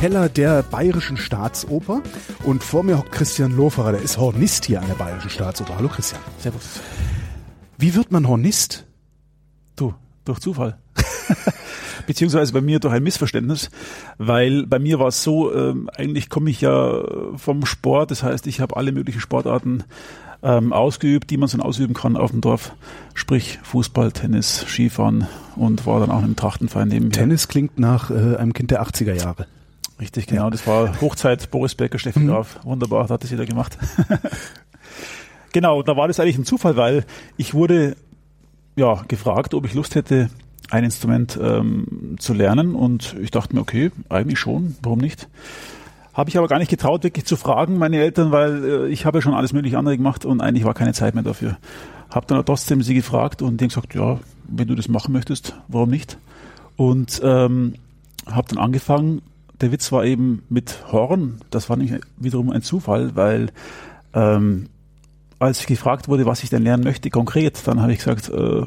Keller der Bayerischen Staatsoper und vor mir hockt Christian Loferer, der ist Hornist hier an der Bayerischen Staatsoper. Hallo Christian. Servus. Wie wird man Hornist? Du, durch Zufall. Beziehungsweise bei mir durch ein Missverständnis, weil bei mir war es so, ähm, eigentlich komme ich ja vom Sport, das heißt, ich habe alle möglichen Sportarten ähm, ausgeübt, die man so ausüben kann auf dem Dorf. Sprich Fußball, Tennis, Skifahren und war dann auch im Trachtenverein neben Tennis klingt nach äh, einem Kind der 80er Jahre. Richtig, genau. Ja. Das war Hochzeit Boris Becker, Steffen mhm. Graf. Wunderbar, da hat das jeder gemacht. genau, da war das eigentlich ein Zufall, weil ich wurde ja gefragt, ob ich Lust hätte, ein Instrument ähm, zu lernen und ich dachte mir, okay, eigentlich schon, warum nicht? Habe ich aber gar nicht getraut, wirklich zu fragen, meine Eltern, weil äh, ich habe ja schon alles mögliche andere gemacht und eigentlich war keine Zeit mehr dafür. Habe dann trotzdem sie gefragt und die haben gesagt, ja, wenn du das machen möchtest, warum nicht? Und ähm, habe dann angefangen. Der Witz war eben mit Horn. Das war nicht wiederum ein Zufall, weil ähm, als ich gefragt wurde, was ich denn lernen möchte, konkret, dann habe ich gesagt, äh,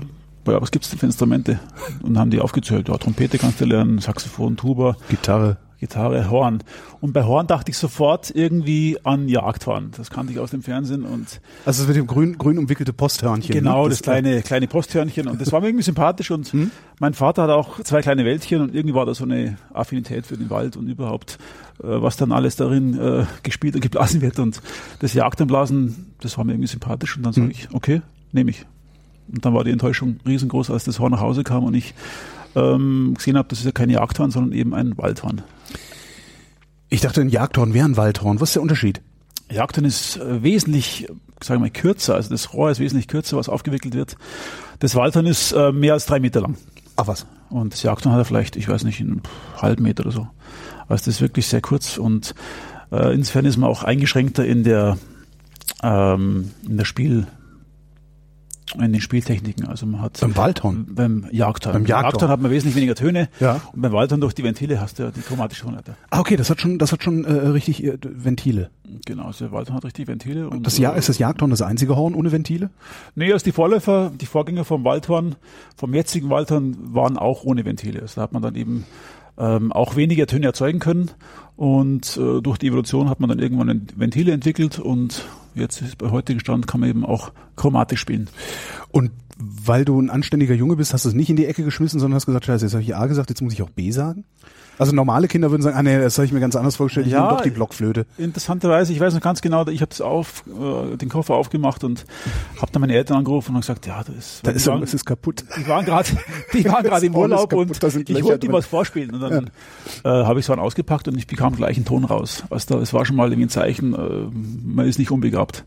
ja, was gibt's denn für Instrumente? Und haben die aufgezählt, ja, Trompete kannst du lernen, Saxophon, Tuba. Gitarre. Gitarre, Horn. Und bei Horn dachte ich sofort irgendwie an Jagdhorn. Das kannte ich aus dem Fernsehen und. Also das mit dem grün, grün umwickelte Posthörnchen. Ne? Genau, ne? das, das, kleine, kleine Posthörnchen. Und das war mir irgendwie sympathisch und hm? mein Vater hat auch zwei kleine Wäldchen und irgendwie war da so eine Affinität für den Wald und überhaupt, äh, was dann alles darin äh, gespielt und geblasen wird. Und das Jagdblasen, das war mir irgendwie sympathisch und dann hm. sage ich, okay, nehme ich. Und dann war die Enttäuschung riesengroß, als das Horn nach Hause kam und ich ähm, gesehen habe, das ist ja kein Jagdhorn, sondern eben ein Waldhorn. Ich dachte, ein Jagdhorn wäre ein Waldhorn. Was ist der Unterschied? Jagdhorn ist äh, wesentlich, sagen wir mal, kürzer. Also das Rohr ist wesentlich kürzer, was aufgewickelt wird. Das Waldhorn ist äh, mehr als drei Meter lang. Ach was? Und das Jagdhorn hat er vielleicht, ich weiß nicht, einen halben Meter oder so. Also das ist wirklich sehr kurz und äh, insofern ist man auch eingeschränkter in der ähm, in der Spiel in den Spieltechniken. Also man hat beim Waldhorn, beim Jagdhorn. Beim Jagdhorn. Jagdhorn hat man wesentlich weniger Töne. Ja. Und beim Waldhorn durch die Ventile hast du ja die chromatische Tonleiter. Ah, okay, das hat schon, das hat schon äh, richtig äh, Ventile. Genau, also der Waldhorn hat richtig Ventile. Und das ja, ist das Jagdhorn das einzige Horn ohne Ventile? Nee, also die Vorläufer, die Vorgänger vom Waldhorn, vom jetzigen Waldhorn waren auch ohne Ventile. Also da hat man dann eben ähm, auch weniger Töne erzeugen können. Und äh, durch die Evolution hat man dann irgendwann Ventile entwickelt und jetzt bei heutigen Stand kann man eben auch chromatisch spielen. Und weil du ein anständiger Junge bist, hast du es nicht in die Ecke geschmissen, sondern hast gesagt, scheiße, jetzt habe ich A gesagt, jetzt muss ich auch B sagen? Also normale Kinder würden sagen, ah nee, das habe ich mir ganz anders vorgestellt, ich ja, nehme doch die Blockflöte. Interessanterweise, ich weiß noch ganz genau, ich habe das auf, äh, den Koffer aufgemacht und habe dann meine Eltern angerufen und gesagt, ja, das, da ist, waren, das ist kaputt. Die waren gerade, die waren gerade im Urlaub kaputt, und ich wollte ihm was vorspielen und dann ja. äh, habe ich es dann ausgepackt und ich bekam gleich einen Ton raus. Also da, es war schon mal irgendwie ein Zeichen, äh, man ist nicht unbegabt.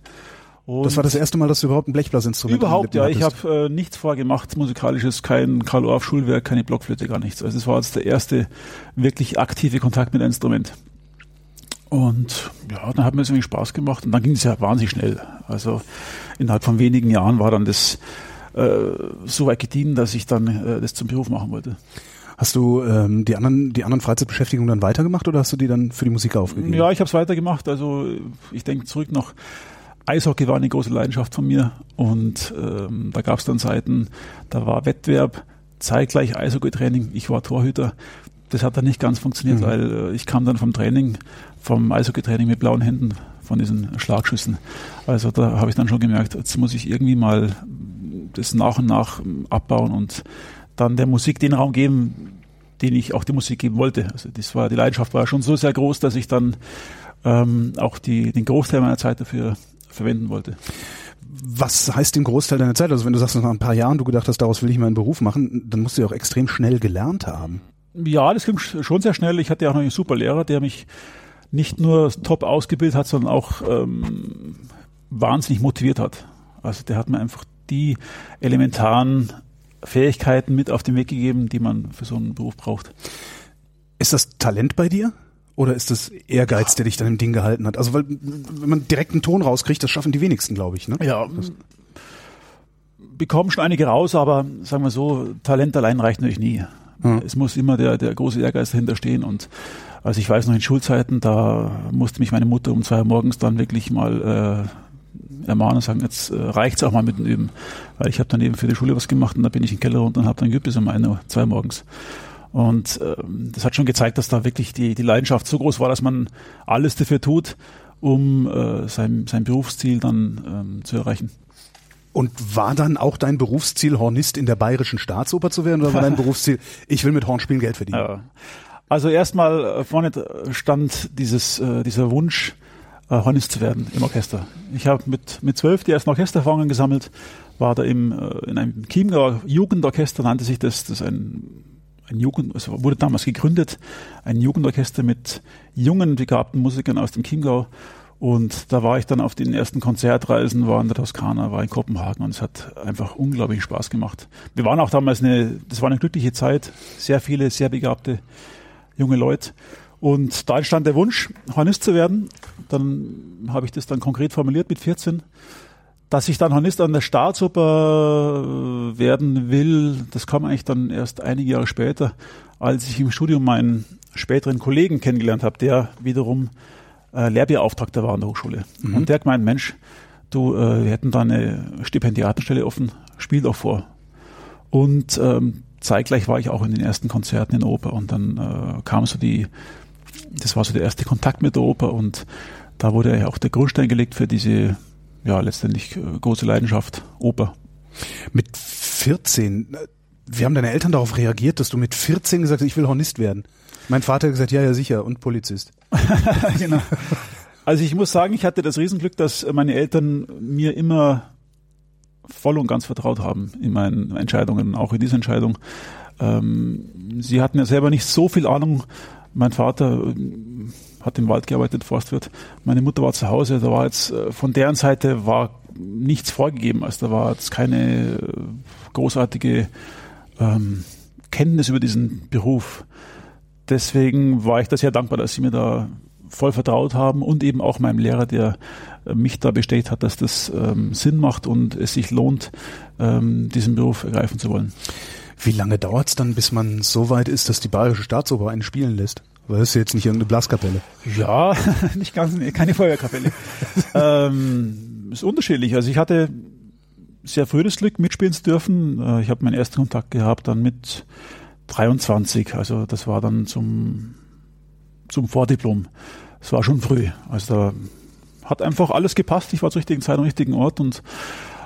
Und das war das erste Mal, dass du überhaupt ein Blechblasinstrument Überhaupt, ja. Ich habe äh, nichts vorgemacht, musikalisches, kein Karl Orff Schulwerk, keine Blockflöte, gar nichts. Also es war jetzt der erste wirklich aktive Kontakt mit einem Instrument. Und ja, dann hat mir es irgendwie Spaß gemacht und dann ging es ja wahnsinnig schnell. Also innerhalb von wenigen Jahren war dann das äh, so weit gediehen, dass ich dann äh, das zum Beruf machen wollte. Hast du ähm, die anderen die anderen Freizeitbeschäftigungen dann weitergemacht oder hast du die dann für die Musik aufgegeben? Ja, ich habe es weitergemacht. Also ich denke zurück noch Eishockey war eine große Leidenschaft von mir und ähm, da gab es dann Zeiten, da war Wettbewerb, zeitgleich Eishockey-Training, ich war Torhüter. Das hat dann nicht ganz funktioniert, mhm. weil äh, ich kam dann vom Training, vom Eishockey-Training mit blauen Händen von diesen Schlagschüssen. Also da habe ich dann schon gemerkt, jetzt muss ich irgendwie mal das nach und nach abbauen und dann der Musik den Raum geben, den ich auch die Musik geben wollte. Also das war die Leidenschaft war schon so sehr groß, dass ich dann ähm, auch die, den Großteil meiner Zeit dafür verwenden wollte. Was heißt den Großteil deiner Zeit? Also wenn du sagst, nach ein paar Jahren du gedacht hast, daraus will ich meinen Beruf machen, dann musst du ja auch extrem schnell gelernt haben. Ja, das ging schon sehr schnell. Ich hatte ja auch noch einen super Lehrer, der mich nicht nur top ausgebildet hat, sondern auch ähm, wahnsinnig motiviert hat. Also der hat mir einfach die elementaren Fähigkeiten mit auf den Weg gegeben, die man für so einen Beruf braucht. Ist das Talent bei dir? Oder ist das Ehrgeiz, der dich dann im Ding gehalten hat? Also, weil, wenn man direkt einen Ton rauskriegt, das schaffen die wenigsten, glaube ich, ne? Ja. Das bekommen schon einige raus, aber sagen wir so, Talent allein reicht natürlich nie. Hm. Es muss immer der, der große Ehrgeiz dahinter stehen und also ich weiß noch in Schulzeiten, da musste mich meine Mutter um zwei Uhr morgens dann wirklich mal äh, ermahnen und sagen, jetzt äh, reicht's auch mal mit dem Üben. Weil ich habe dann eben für die Schule was gemacht und da bin ich in den Keller runter und habe dann geübt bis um eine, zwei Uhr morgens. Und ähm, das hat schon gezeigt, dass da wirklich die, die Leidenschaft so groß war, dass man alles dafür tut, um äh, sein, sein Berufsziel dann ähm, zu erreichen. Und war dann auch dein Berufsziel, Hornist in der Bayerischen Staatsoper zu werden, oder war dein Berufsziel, ich will mit Hornspielen Geld verdienen? Ja. Also erstmal äh, vorne stand dieses, äh, dieser Wunsch, äh, Hornist zu werden im Orchester. Ich habe mit, mit zwölf die ersten Orchestererfahrungen gesammelt, war da im, äh, in einem Chiemgauer Jugendorchester, nannte sich das, das ist ein, ein Jugend, also wurde damals gegründet, ein Jugendorchester mit jungen, begabten Musikern aus dem Chiemgau. Und da war ich dann auf den ersten Konzertreisen, war in der Toskana, war in Kopenhagen und es hat einfach unglaublich Spaß gemacht. Wir waren auch damals eine, das war eine glückliche Zeit, sehr viele, sehr begabte junge Leute. Und da entstand der Wunsch, Hornist zu werden. Dann habe ich das dann konkret formuliert mit 14. Dass ich dann Hornist an der Staatsoper äh, werden will, das kam eigentlich dann erst einige Jahre später, als ich im Studium meinen späteren Kollegen kennengelernt habe, der wiederum äh, Lehrbeauftragter war an der Hochschule. Mhm. Und der hat gemeint, Mensch, du, äh, wir hätten da eine Stipendiatenstelle offen, spiel doch vor. Und ähm, zeitgleich war ich auch in den ersten Konzerten in der Oper und dann äh, kam so die, das war so der erste Kontakt mit der Oper und da wurde ja auch der Grundstein gelegt für diese, ja, letztendlich äh, große Leidenschaft Oper. Mit 14, äh, wie haben deine Eltern darauf reagiert, dass du mit 14 gesagt hast, ich will Hornist werden? Mein Vater hat gesagt, ja, ja, sicher, und Polizist. genau. Also ich muss sagen, ich hatte das Riesenglück, dass meine Eltern mir immer voll und ganz vertraut haben in meinen Entscheidungen, auch in dieser Entscheidung. Ähm, sie hatten ja selber nicht so viel Ahnung. Mein Vater äh, hat im Wald gearbeitet, Forstwirt. Meine Mutter war zu Hause. Da war jetzt äh, von deren Seite war nichts vorgegeben. Also da war jetzt keine äh, großartige ähm, Kenntnis über diesen Beruf. Deswegen war ich da sehr dankbar, dass sie mir da voll vertraut haben und eben auch meinem Lehrer, der äh, mich da bestätigt hat, dass das ähm, Sinn macht und es sich lohnt, ähm, diesen Beruf ergreifen zu wollen. Wie lange dauert es dann, bis man so weit ist, dass die Bayerische Staatsoper einen spielen lässt? Weil das ist jetzt nicht irgendeine Blaskapelle. Ja, nicht ganz, keine Feuerkapelle. ähm, ist unterschiedlich. Also ich hatte sehr früh das Glück, mitspielen zu dürfen. Äh, ich habe meinen ersten Kontakt gehabt dann mit 23. Also das war dann zum zum Vordiplom. Es war schon früh. Also da hat einfach alles gepasst. Ich war zur richtigen Zeit am richtigen Ort und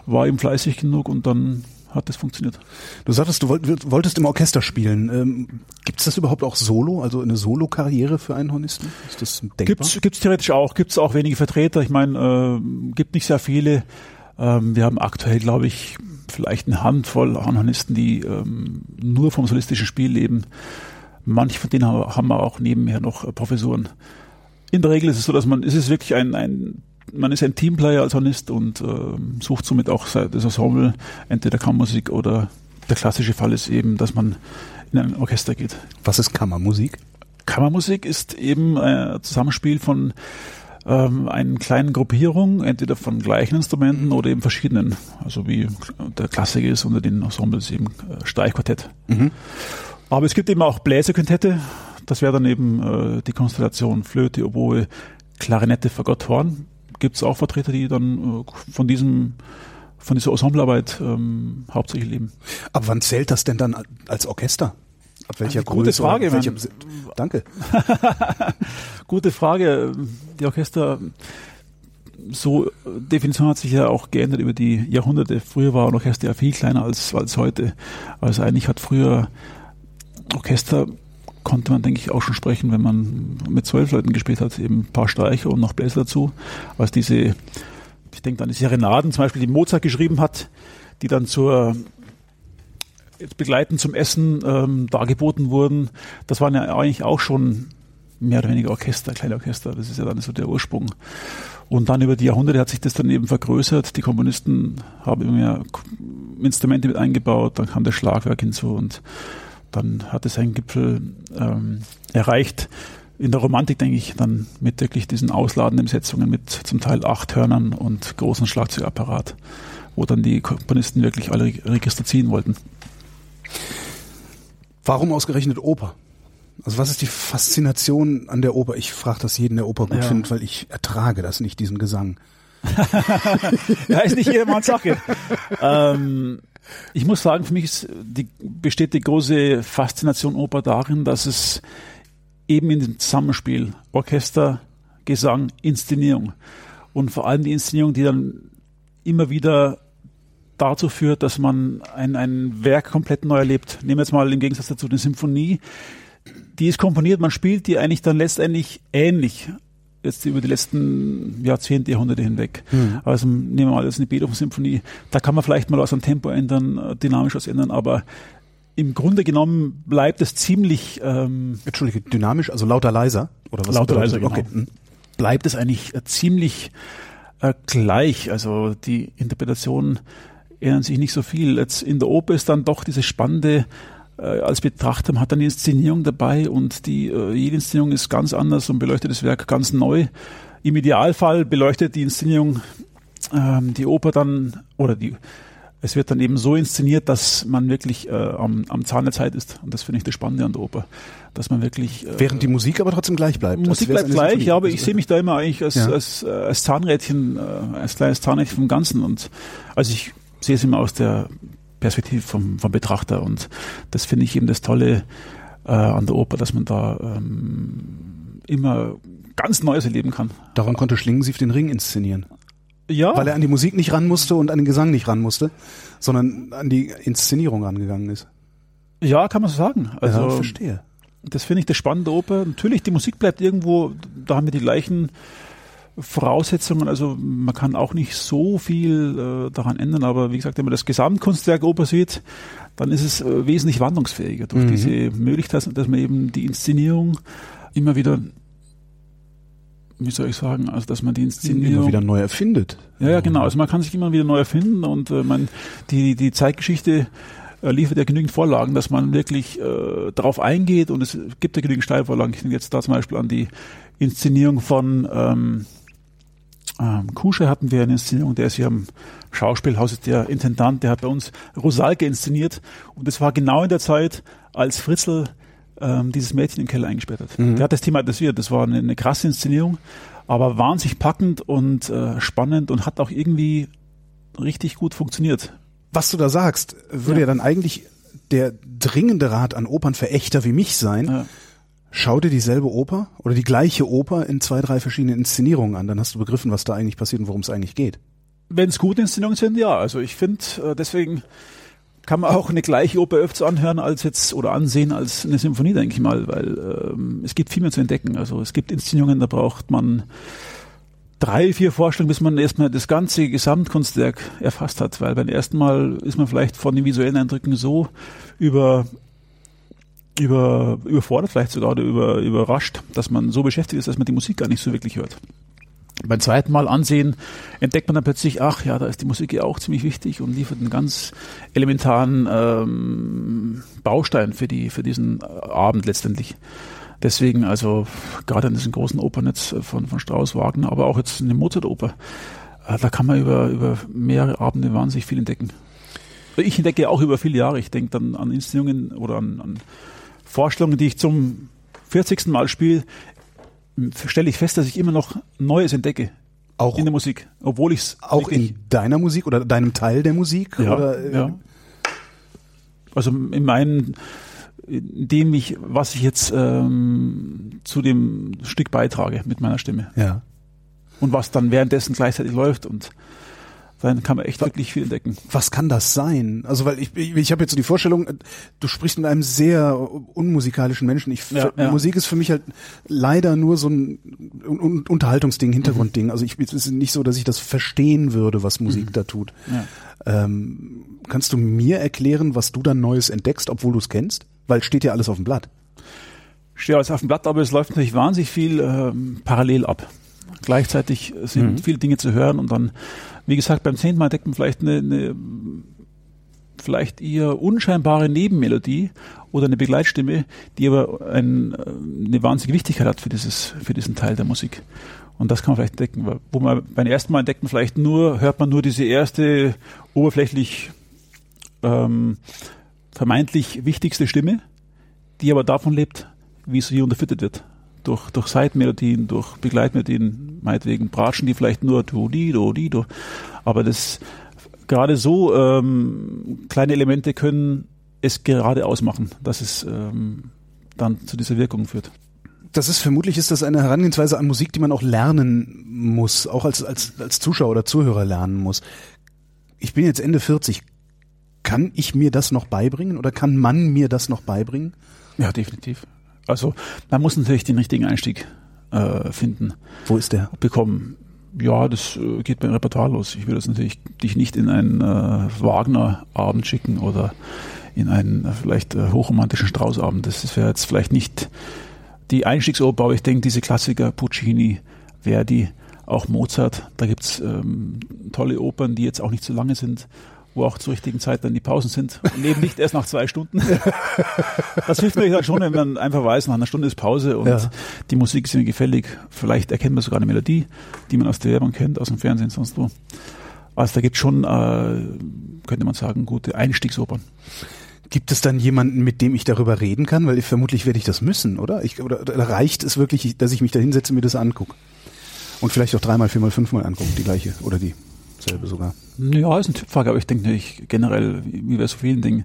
war eben fleißig genug und dann hat das funktioniert. Du sagtest, du wolltest im Orchester spielen. Ähm, Gibt es das überhaupt auch solo, also eine Solo-Karriere für einen Hornisten? Ist das denkbar? Gibt's, gibt's theoretisch auch. Gibt es auch wenige Vertreter. Ich meine, äh, gibt nicht sehr viele. Ähm, wir haben aktuell, glaube ich, vielleicht eine Handvoll Hornisten, die ähm, nur vom solistischen Spiel leben. Manche von denen haben auch nebenher noch äh, Professuren. In der Regel ist es so, dass man, ist es wirklich ein, ein man ist ein Teamplayer als Hornist und äh, sucht somit auch das Ensemble, entweder Kammermusik oder der klassische Fall ist eben, dass man in ein Orchester geht. Was ist Kammermusik? Kammermusik ist eben ein Zusammenspiel von ähm, einer kleinen Gruppierung, entweder von gleichen Instrumenten oder eben verschiedenen. Also wie der Klassiker ist unter den Ensembles eben äh, Streichquartett. Mhm. Aber es gibt eben auch Bläserquintette. Das wäre dann eben äh, die Konstellation Flöte, Oboe, Klarinette, Fagott, Horn. Gibt es auch Vertreter, die dann äh, von diesem von dieser Ensemblearbeit ähm, hauptsächlich leben. Aber wann zählt das denn dann als Orchester? Ab welcher Größe? Gute Frage. Welcher, danke. Gute Frage. Die Orchester, so Definition hat sich ja auch geändert über die Jahrhunderte. Früher war ein Orchester ja viel kleiner als, als heute. Also eigentlich hat früher Orchester konnte man, denke ich, auch schon sprechen, wenn man mit zwölf Leuten gespielt hat, eben ein paar Streicher und noch Bläser dazu. Was diese, ich denke an die Serenaden zum Beispiel, die Mozart geschrieben hat, die dann zur begleitend zum Essen ähm, dargeboten wurden. Das waren ja eigentlich auch schon mehr oder weniger Orchester, kleine Orchester. Das ist ja dann so der Ursprung. Und dann über die Jahrhunderte hat sich das dann eben vergrößert. Die Komponisten haben immer mehr Instrumente mit eingebaut. Dann kam der Schlagwerk hinzu und dann hat es einen Gipfel ähm, erreicht. In der Romantik denke ich dann mit wirklich diesen ausladenden Setzungen mit zum Teil acht Hörnern und großen Schlagzeugapparat, wo dann die Komponisten wirklich alle Register ziehen wollten. Warum ausgerechnet Oper? Also was ist die Faszination an der Oper? Ich frage das jeden, der Oper gut ja. findet, weil ich ertrage das nicht, diesen Gesang. ja, ist nicht jedermanns Sache. ähm, ich muss sagen, für mich ist die, besteht die große Faszination Oper darin, dass es eben in dem Zusammenspiel Orchester, Gesang, Inszenierung und vor allem die Inszenierung, die dann immer wieder dazu führt, dass man ein, ein Werk komplett neu erlebt. Nehmen wir jetzt mal im Gegensatz dazu eine Symphonie. Die ist komponiert, man spielt die eigentlich dann letztendlich ähnlich jetzt über die letzten Jahrzehnte, Jahrhunderte hinweg. Mhm. Also nehmen wir mal jetzt eine Beethoven-Symphonie. Da kann man vielleicht mal was am Tempo ändern, äh, dynamisch was ändern, aber im Grunde genommen bleibt es ziemlich. Ähm, Entschuldige, dynamisch, also lauter leiser oder was? Lauter leiser, genau. Okay. Mhm. Bleibt es eigentlich äh, ziemlich äh, gleich. Also die Interpretation ändern sich nicht so viel. Jetzt in der Oper ist dann doch diese spannende als Betrachter, man hat eine Inszenierung dabei und die, äh, jede Inszenierung ist ganz anders und beleuchtet das Werk ganz neu. Im Idealfall beleuchtet die Inszenierung ähm, die Oper dann oder die es wird dann eben so inszeniert, dass man wirklich äh, am, am Zahn der Zeit ist. Und das finde ich das Spannende an der Oper. Dass man wirklich. Äh, Während die Musik aber trotzdem gleich bleibt. Musik bleibt gleich, ja, aber ich sehe mich da immer eigentlich als, ja. als, als, als Zahnrädchen, äh, als kleines Zahnrädchen vom Ganzen. Und also ich sehe es immer aus der Perspektive vom, vom Betrachter. Und das finde ich eben das Tolle äh, an der Oper, dass man da ähm, immer ganz Neues erleben kann. Darum konnte Schlingensief den Ring inszenieren. Ja. Weil er an die Musik nicht ran musste und an den Gesang nicht ran musste, sondern an die Inszenierung rangegangen ist. Ja, kann man so sagen. Also, ja, verstehe. Das finde ich das Spannende Oper. Natürlich, die Musik bleibt irgendwo, da haben wir die gleichen Voraussetzungen. Also man kann auch nicht so viel äh, daran ändern, aber wie gesagt, wenn man das Gesamtkunstwerk Oper sieht, dann ist es äh, wesentlich wandlungsfähiger durch mhm. diese Möglichkeit, dass man eben die Inszenierung immer wieder wie soll ich sagen, also dass man die Inszenierung immer wieder neu erfindet. Ja, ja, genau. Also man kann sich immer wieder neu erfinden und äh, man die die Zeitgeschichte äh, liefert ja genügend Vorlagen, dass man wirklich äh, darauf eingeht und es gibt ja genügend Steilvorlagen. Ich denke jetzt da zum Beispiel an die Inszenierung von ähm, ähm, Kusche hatten wir eine Inszenierung, der ist hier am Schauspielhaus, ist der Intendant, der hat bei uns Rosalke inszeniert und das war genau in der Zeit, als Fritzl ähm, dieses Mädchen im Keller eingesperrt hat. Mhm. Der hat das Thema thematisiert, das war eine, eine krasse Inszenierung, aber wahnsinnig packend und äh, spannend und hat auch irgendwie richtig gut funktioniert. Was du da sagst, würde ja, ja dann eigentlich der dringende Rat an Opernverächter wie mich sein, ja Schau dir dieselbe Oper oder die gleiche Oper in zwei, drei verschiedenen Inszenierungen an, dann hast du begriffen, was da eigentlich passiert und worum es eigentlich geht. Wenn es gute Inszenierungen sind, ja. Also ich finde, äh, deswegen kann man auch eine gleiche Oper öfter anhören als jetzt oder ansehen als eine Symphonie, denke ich mal, weil ähm, es gibt viel mehr zu entdecken. Also es gibt Inszenierungen, da braucht man drei, vier Vorstellungen, bis man erstmal das ganze Gesamtkunstwerk erfasst hat, weil beim ersten Mal ist man vielleicht von den visuellen Eindrücken so über über, überfordert vielleicht sogar oder über, überrascht, dass man so beschäftigt ist, dass man die Musik gar nicht so wirklich hört. Beim zweiten Mal ansehen entdeckt man dann plötzlich, ach ja, da ist die Musik ja auch ziemlich wichtig und liefert einen ganz elementaren ähm, Baustein für die für diesen Abend letztendlich. Deswegen also gerade an diesen großen Opern jetzt von, von Strauss, Wagner, aber auch jetzt eine Mozart-Oper, äh, da kann man über, über mehrere Abende wahnsinnig viel entdecken. Ich entdecke auch über viele Jahre. Ich denke dann an Inszenierungen oder an, an Vorstellungen, die ich zum 40. Mal spiele, stelle ich fest, dass ich immer noch Neues entdecke. Auch in der Musik, obwohl ich es auch in deiner Musik oder deinem Teil der Musik ja, oder ja. Also in meinem in dem ich was ich jetzt ähm, zu dem Stück beitrage mit meiner Stimme. Ja. Und was dann währenddessen gleichzeitig läuft und dann kann man echt wirklich viel entdecken. Was kann das sein? Also weil ich ich, ich habe jetzt so die Vorstellung, du sprichst mit einem sehr unmusikalischen Menschen. Ich ja, ja. Musik ist für mich halt leider nur so ein Un Unterhaltungsding, Hintergrundding. Mhm. Also ich es ist nicht so, dass ich das verstehen würde, was Musik mhm. da tut. Ja. Ähm, kannst du mir erklären, was du dann Neues entdeckst, obwohl du es kennst? Weil steht ja alles auf dem Blatt. Steht alles auf dem Blatt, aber es läuft natürlich wahnsinnig viel ähm, parallel ab. Gleichzeitig sind mhm. viele Dinge zu hören und dann wie gesagt, beim zehnten Mal entdeckt man vielleicht eine, eine vielleicht eher unscheinbare Nebenmelodie oder eine Begleitstimme, die aber ein, eine wahnsinnige Wichtigkeit hat für dieses, für diesen Teil der Musik. Und das kann man vielleicht entdecken. Wo man beim ersten Mal entdeckt man vielleicht nur, hört man nur diese erste oberflächlich ähm, vermeintlich wichtigste Stimme, die aber davon lebt, wie sie hier unterfüttert wird durch, durch Seitenmelodien, durch Begleitmelodien, meinetwegen Bratschen, die vielleicht nur do, di, do, di, do. Aber das gerade so ähm, kleine Elemente können es gerade ausmachen, dass es ähm, dann zu dieser Wirkung führt. Das ist vermutlich ist das eine Herangehensweise an Musik, die man auch lernen muss, auch als als als Zuschauer oder Zuhörer lernen muss. Ich bin jetzt Ende 40. Kann ich mir das noch beibringen oder kann man mir das noch beibringen? Ja, definitiv. Also man muss natürlich den richtigen Einstieg äh, finden. Wo ist der? Bekommen. Ja, das äh, geht beim Repertoire los. Ich würde das natürlich dich nicht in einen äh, Wagner-Abend schicken oder in einen äh, vielleicht äh, hochromantischen Straußabend. Das wäre jetzt vielleicht nicht die Einstiegsoper, aber ich denke, diese Klassiker, Puccini, Verdi, auch Mozart, da gibt's ähm, tolle Opern, die jetzt auch nicht so lange sind, wo auch zur richtigen Zeit dann die Pausen sind und eben nicht erst nach zwei Stunden. das hilft natürlich dann schon, wenn man einfach weiß, nach einer Stunde ist Pause und ja. die Musik ist mir gefällig. Vielleicht erkennt man sogar eine Melodie, die man aus der Werbung kennt, aus dem Fernsehen, sonst wo. Also da gibt schon, äh, könnte man sagen, gute Einstiegsopern. Gibt es dann jemanden, mit dem ich darüber reden kann? Weil ich, vermutlich werde ich das müssen, oder? Ich, oder, oder reicht es wirklich, dass ich mich da hinsetze und mir das angucke? Und vielleicht auch dreimal, viermal, fünfmal angucken, die gleiche oder dieselbe sogar. Ja, ist eine Typfrage, aber ich denke natürlich generell, wie bei so vielen Dingen,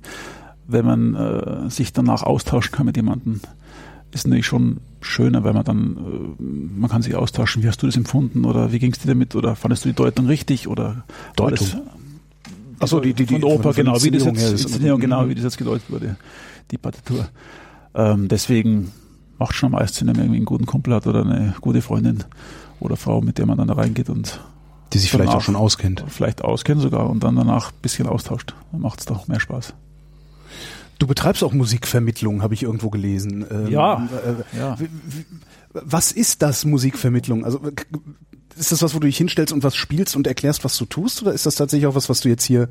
wenn man äh, sich danach austauschen kann mit jemandem, ist natürlich schon schöner, weil man dann, äh, man kann sich austauschen, wie hast du das empfunden oder wie ging es dir damit oder fandest du die Deutung richtig oder Deutung? Achso, die, die, die, Oper, genau, wie das jetzt, Inszenierung, genau, wie das jetzt gedeutet wurde, die Partitur. Ähm, deswegen macht schon am meisten Sinn, wenn man irgendwie einen guten Kumpel hat oder eine gute Freundin oder Frau, mit der man dann da reingeht und die sich vielleicht auch schon auskennt. Vielleicht auskennt sogar und dann danach ein bisschen austauscht. Dann macht es doch mehr Spaß. Du betreibst auch Musikvermittlung, habe ich irgendwo gelesen. Ähm, ja. Äh, ja. Was ist das Musikvermittlung? Also ist das was, wo du dich hinstellst und was spielst und erklärst, was du tust, oder ist das tatsächlich auch was, was du jetzt hier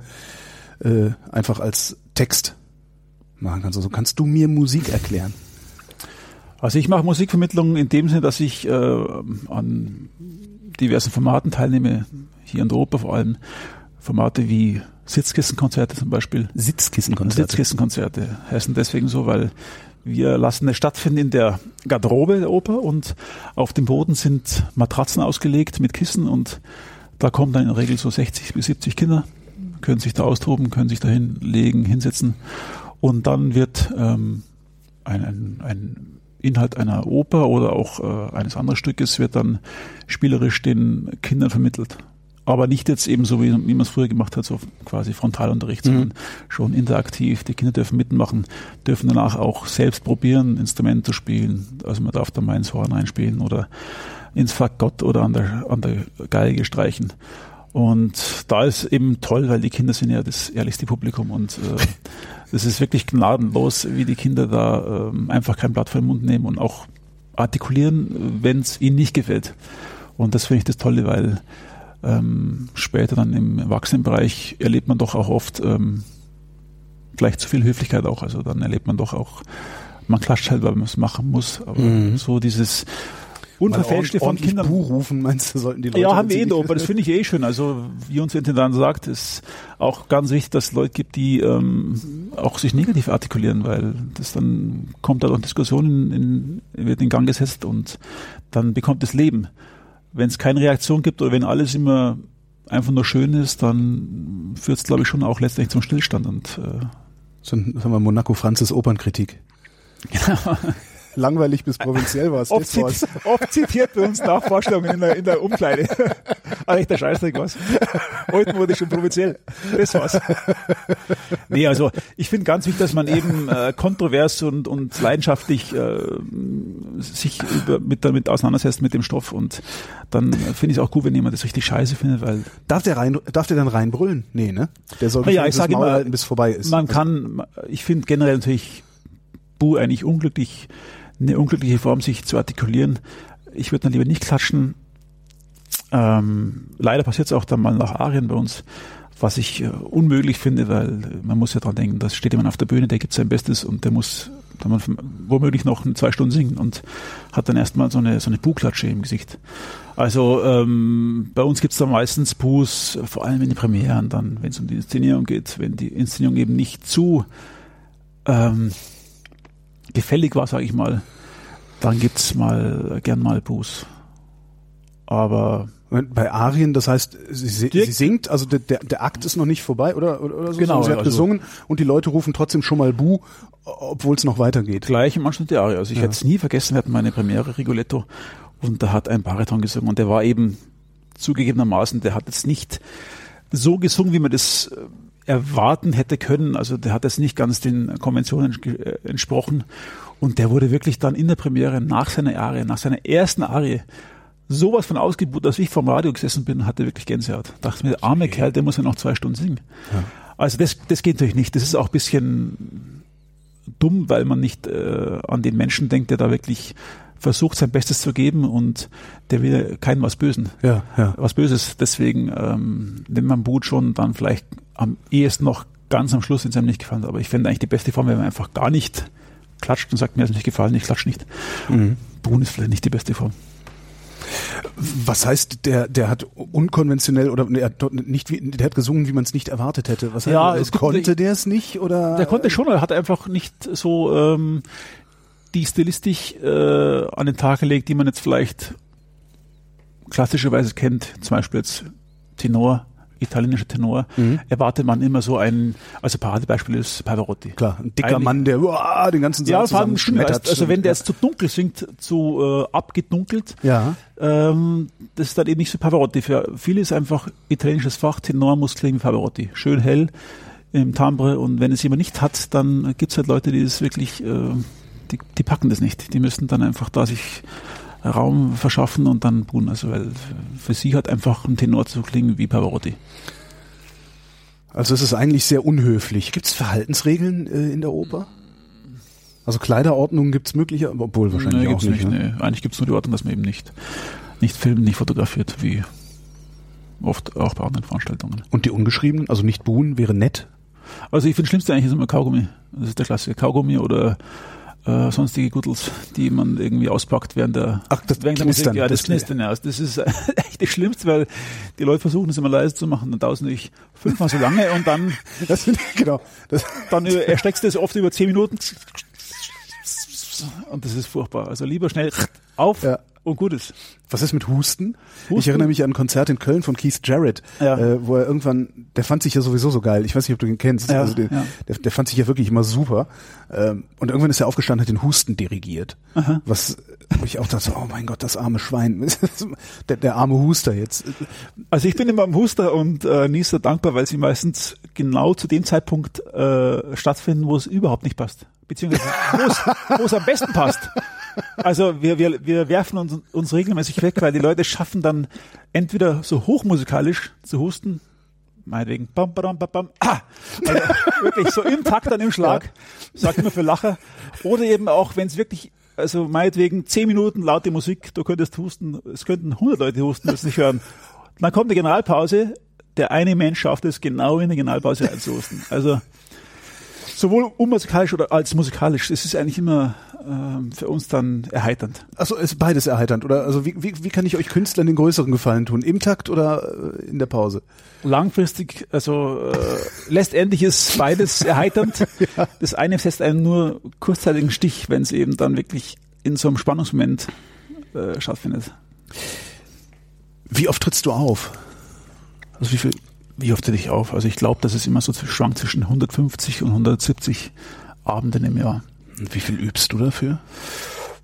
äh, einfach als Text machen kannst? Also kannst du mir Musik erklären? Also ich mache Musikvermittlung in dem Sinne, dass ich äh, an diversen Formaten teilnehme, hier in der Oper vor allem. Formate wie Sitzkissenkonzerte zum Beispiel. Sitzkissenkonzerte? Sitzkissenkonzerte heißen deswegen so, weil wir lassen es stattfinden in der Garderobe der Oper und auf dem Boden sind Matratzen ausgelegt mit Kissen und da kommen dann in der Regel so 60 bis 70 Kinder, können sich da austoben, können sich da hinlegen, hinsetzen und dann wird ähm, ein, ein, ein Inhalt einer Oper oder auch äh, eines anderen Stückes wird dann spielerisch den Kindern vermittelt aber nicht jetzt eben so, wie, wie man es früher gemacht hat, so quasi Frontalunterricht, sondern mhm. schon interaktiv. Die Kinder dürfen mitmachen, dürfen danach auch selbst probieren, Instrument zu spielen. Also man darf da mal ins Horn einspielen oder ins Fagott oder an der, an der Geige streichen. Und da ist eben toll, weil die Kinder sind ja das ehrlichste Publikum und äh, das ist wirklich gnadenlos, wie die Kinder da äh, einfach kein Blatt vor den Mund nehmen und auch artikulieren, wenn es ihnen nicht gefällt. Und das finde ich das Tolle, weil ähm, später dann im Erwachsenenbereich erlebt man doch auch oft ähm, vielleicht zu viel Höflichkeit auch. Also dann erlebt man doch auch, man klatscht halt, weil man es machen muss. Aber mhm. so dieses Unverfälschte von Kindern. Buh rufen, meinst du, sollten die Leute. Ja, haben wir eh Oper, das finde ich eh schön. Also, wie uns Intendant sagt, ist auch ganz wichtig, dass es Leute gibt, die ähm, auch sich negativ artikulieren, weil das dann kommt da doch Diskussion in, in, wird in Gang gesetzt und dann bekommt es Leben wenn es keine Reaktion gibt oder wenn alles immer einfach nur schön ist, dann führt es, glaube ich, schon auch letztendlich zum Stillstand. Und, äh, so, sagen wir Monaco Franzis Opernkritik. Genau langweilig bis provinziell warst. Oft, zit oft zitiert bei uns Nachvorstellungen in der, in der Umkleide. Aber echt der Scheißdreck was. Heute wurde ich schon provinziell. Das war's. Nee, also ich finde ganz wichtig, dass man eben äh, kontrovers und, und leidenschaftlich äh, sich über, mit, damit auseinandersetzt mit dem Stoff und dann finde ich es auch gut, wenn jemand das richtig scheiße findet, weil darf der rein, darf der dann reinbrüllen? Nee, ne? Der soll ja, ich sage immer, bis vorbei ist. Man also. kann, ich finde generell natürlich Bu eigentlich unglücklich eine unglückliche Form, sich zu artikulieren. Ich würde dann lieber nicht klatschen. Ähm, leider passiert es auch dann mal nach Arien bei uns, was ich äh, unmöglich finde, weil man muss ja dran denken, da steht jemand auf der Bühne, der gibt sein Bestes und der muss dann womöglich noch zwei Stunden singen und hat dann erstmal so eine, so eine Buhklatsche im Gesicht. Also ähm, bei uns gibt's da meistens Buhs, vor allem in den Premieren, dann, wenn es um die Inszenierung geht, wenn die Inszenierung eben nicht zu ähm, gefällig war, sage ich mal, dann gibt's mal gern mal Buß. Aber Bei Arien, das heißt, sie, sie singt, also der, der, Akt ist noch nicht vorbei, oder, oder, oder so. Genau. Sie hat also gesungen und die Leute rufen trotzdem schon mal Bu, obwohl es noch weitergeht. Gleich im Anschluss der Arie. Also ich ja. hätte es nie vergessen, wir hatten meine Premiere Rigoletto und da hat ein Bariton gesungen und der war eben zugegebenermaßen, der hat jetzt nicht so gesungen, wie man das äh, erwarten hätte können. Also der hat jetzt nicht ganz den Konventionen äh, entsprochen. Und der wurde wirklich dann in der Premiere nach seiner Arie, nach seiner ersten Arie, sowas von ausgebucht, dass ich vom Radio gesessen bin, hatte wirklich Gänsehaut. Dachte mir, der arme Kerl, der muss ja noch zwei Stunden singen. Ja. Also das, das geht natürlich nicht. Das ist auch ein bisschen dumm, weil man nicht äh, an den Menschen denkt, der da wirklich versucht, sein Bestes zu geben und der will keinen was Bösen. Ja, ja. Was Böses. Deswegen, ähm, wenn man Boot schon, dann vielleicht am ehesten noch ganz am Schluss, wenn es einem nicht gefallen hat. Aber ich finde eigentlich die beste Form, wenn man einfach gar nicht klatscht und sagt, mir hat es nicht gefallen, ich klatsch nicht. Mhm. Boon ist vielleicht nicht die beste Form. Was heißt, der, der hat unkonventionell oder er hat nicht, der hat gesungen, wie man es nicht erwartet hätte. Was ja, heißt, es konnte der es nicht oder? Der konnte schon, er hat einfach nicht so ähm, die Stilistik äh, an den Tag gelegt, die man jetzt vielleicht klassischerweise kennt, zum Beispiel jetzt Tenor italienischer Tenor, mhm. erwartet man immer so einen, also Paradebeispiel ist Pavarotti. Klar, ein dicker Eine, Mann, der uah, den ganzen Saal ja, zusammenschmettert. Also wenn der jetzt zu dunkel singt, zu äh, abgedunkelt, ja. ähm, das ist dann eben nicht so Pavarotti. Für viele ist einfach italienisches Fach, Tenor muss klingen wie Pavarotti. Schön hell im Timbre und wenn es jemand nicht hat, dann gibt es halt Leute, die das wirklich, äh, die, die packen das nicht. Die müssen dann einfach da sich Raum verschaffen und dann buhen. Also weil für sie hat einfach ein Tenor zu klingen wie Pavarotti. Also es ist eigentlich sehr unhöflich. Gibt es Verhaltensregeln äh, in der Oper? Also Kleiderordnungen gibt es mögliche, obwohl wahrscheinlich nee, auch nicht. nicht ne? nee. Eigentlich gibt es nur die Ordnung, dass man eben nicht, nicht filmt, nicht fotografiert, wie oft auch bei anderen Veranstaltungen. Und die ungeschriebenen, also nicht buhen, wäre nett? Also ich finde das Schlimmste eigentlich ist immer Kaugummi. Das ist der Klassiker. Kaugummi oder äh, sonstige Guttels, die man irgendwie auspackt während der, Ach, das während der Musik. Ja, das, das Knistern, ja. Das ist echt das Schlimmste, weil die Leute versuchen es immer leise zu machen. Dann dauert es natürlich fünfmal so lange und dann, das, genau, das, dann erstreckst du es oft über zehn Minuten und das ist furchtbar. Also lieber schnell auf ja. und gut ist. Was ist mit Husten? Husten? Ich erinnere mich an ein Konzert in Köln von Keith Jarrett, ja. äh, wo er irgendwann, der fand sich ja sowieso so geil. Ich weiß nicht, ob du ihn kennst. Ja, also der, ja. der, der, fand sich ja wirklich immer super. Ähm, und irgendwann ist er aufgestanden, hat den Husten dirigiert. Aha. Was wo ich auch dachte, oh mein Gott, das arme Schwein, der, der arme Huster jetzt. Also ich bin immer am Huster und äh, nie so dankbar, weil sie meistens genau zu dem Zeitpunkt äh, stattfinden, wo es überhaupt nicht passt. Beziehungsweise wo es am besten passt. Also wir, wir, wir werfen uns, uns regelmäßig weg, weil die Leute schaffen dann entweder so hochmusikalisch zu husten, meinetwegen, bam, bam, bam, bam, ah, also wirklich so im Takt dann im Schlag, sagt immer für Lacher, oder eben auch, wenn es wirklich, also meinetwegen zehn Minuten laute Musik, du könntest husten, es könnten 100 Leute husten, das nicht hören. Dann kommt die Generalpause, der eine Mensch schafft es genau in der Generalpause einzuhusten. Also sowohl unmusikalisch oder als musikalisch. Es ist eigentlich immer ähm, für uns dann erheiternd. Also ist beides erheiternd oder also wie, wie, wie kann ich euch Künstlern den größeren Gefallen tun? Im Takt oder äh, in der Pause? Langfristig, also äh, letztendlich ist beides erheiternd. ja. Das eine setzt einen nur kurzzeitigen Stich, wenn es eben dann wirklich in so einem Spannungsmoment äh, stattfindet. Wie oft trittst du auf? Also wie viel wie oft tritt ich auf? Also ich glaube, dass es immer so schwankt zwischen 150 und 170 Abenden im Jahr. Und wie viel übst du dafür?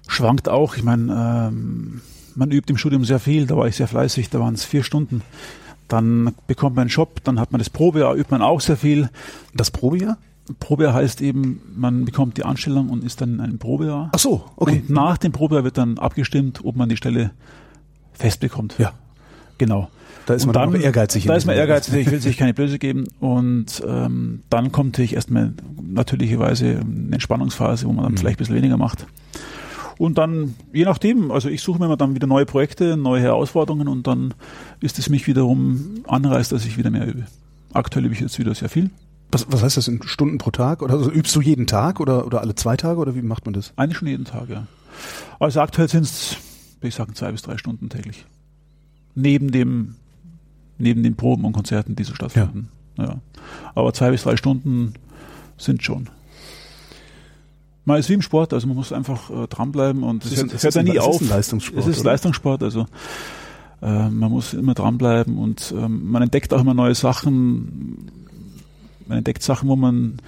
Schwankt auch. Ich meine, ähm, man übt im Studium sehr viel. Da war ich sehr fleißig. Da waren es vier Stunden. Dann bekommt man einen Job. Dann hat man das Probejahr. Übt man auch sehr viel. Das Probejahr? Probejahr heißt eben, man bekommt die Anstellung und ist dann in einem Probejahr. Ach so, okay. Und nach dem Probejahr wird dann abgestimmt, ob man die Stelle festbekommt. Ja. Genau. Da ist man dann, dann ehrgeizig. Da ist man ehrgeizig, ich will sich keine Blöße geben. Und ähm, dann kommt natürlich erstmal natürlicherweise eine Entspannungsphase, wo man dann mhm. vielleicht ein bisschen weniger macht. Und dann, je nachdem, also ich suche mir dann wieder neue Projekte, neue Herausforderungen und dann ist es mich wiederum anreißt, dass ich wieder mehr übe. Aktuell übe ich jetzt wieder sehr viel. Was, was heißt das in Stunden pro Tag? Oder also übst du jeden Tag oder, oder alle zwei Tage oder wie macht man das? Eigentlich schon jeden Tag, ja. Also aktuell sind es, würde ich sagen, zwei bis drei Stunden täglich. Neben dem neben den Proben und Konzerten, die so stattfinden. Ja. ja. Aber zwei bis drei Stunden sind schon. Man ist wie im Sport, also man muss einfach äh, dranbleiben und es, hört ja nie auf. Es ist Leistungssport. Es ist oder? Leistungssport, also Äh, man muss immer dranbleiben und ähm, man entdeckt auch immer neue Sachen. Man entdeckt Sachen, wo man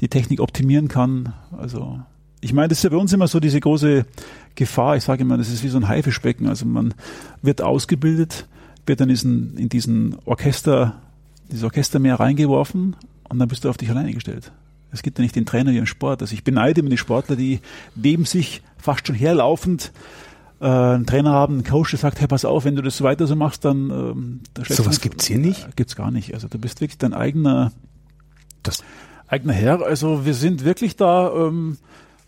die Technik optimieren kann. Also ich meine, das ist ja bei uns immer so diese große Gefahr. Ich sage immer, das ist wie so ein Haifischbecken. Also man wird ausgebildet, wird dann in diesen, in diesen Orchester, dieses Orchestermeer reingeworfen und dann bist du auf dich alleine gestellt. Es gibt ja nicht den Trainer wie im Sport. Also ich beneide immer die Sportler, die neben sich fast schon herlaufend äh, einen Trainer haben, einen Coach, der sagt, hey, pass auf, wenn du das weiter so machst, dann ähm, da So was gibt's hier nicht? Äh, gibt's gar nicht. Also du bist wirklich dein eigener, das eigener Herr. Also wir sind wirklich da ähm,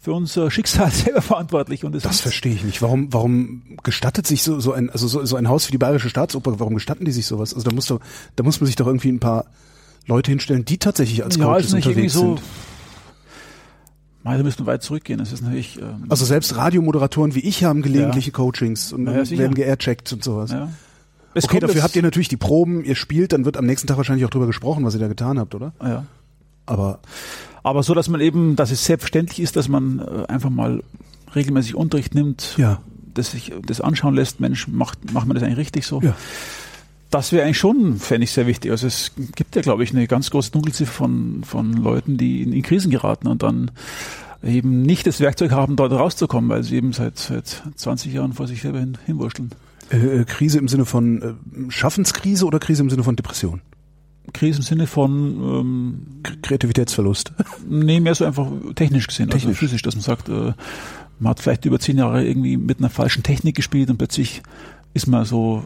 für unser Schicksal selber verantwortlich. Und das, das verstehe ich nicht. Warum, warum gestattet sich so, so ein, also so, so ein Haus wie die Bayerische Staatsoper, warum gestatten die sich sowas? Also da muss doch, da muss man sich doch irgendwie ein paar Leute hinstellen, die tatsächlich als Coaches ja, unterwegs so, sind. Meine müssen weit zurückgehen. Das ist natürlich. Ähm, also selbst Radiomoderatoren wie ich haben gelegentliche ja. Coachings und ja, werden geaircheckt und sowas. Ja. Es okay, dafür habt ihr natürlich die Proben, ihr spielt, dann wird am nächsten Tag wahrscheinlich auch drüber gesprochen, was ihr da getan habt, oder? Ja. Aber aber so, dass man eben, dass es selbstverständlich ist, dass man äh, einfach mal regelmäßig Unterricht nimmt, ja. dass sich das anschauen lässt, Mensch, macht, macht man das eigentlich richtig so? Ja. Das wäre eigentlich schon, fände ich sehr wichtig. Also es gibt ja, glaube ich, eine ganz große Dunkelziffer von, von Leuten, die in, in Krisen geraten und dann eben nicht das Werkzeug haben, dort rauszukommen, weil sie eben seit, seit 20 Jahren vor sich selber hin, hinwurschteln. Äh, äh, Krise im Sinne von äh, Schaffenskrise oder Krise im Sinne von Depression? Krise im Sinne von ähm, Kreativitätsverlust. Nee, mehr so einfach technisch gesehen, also technisch. also physisch, dass man sagt, äh, man hat vielleicht über zehn Jahre irgendwie mit einer falschen Technik gespielt und plötzlich ist man so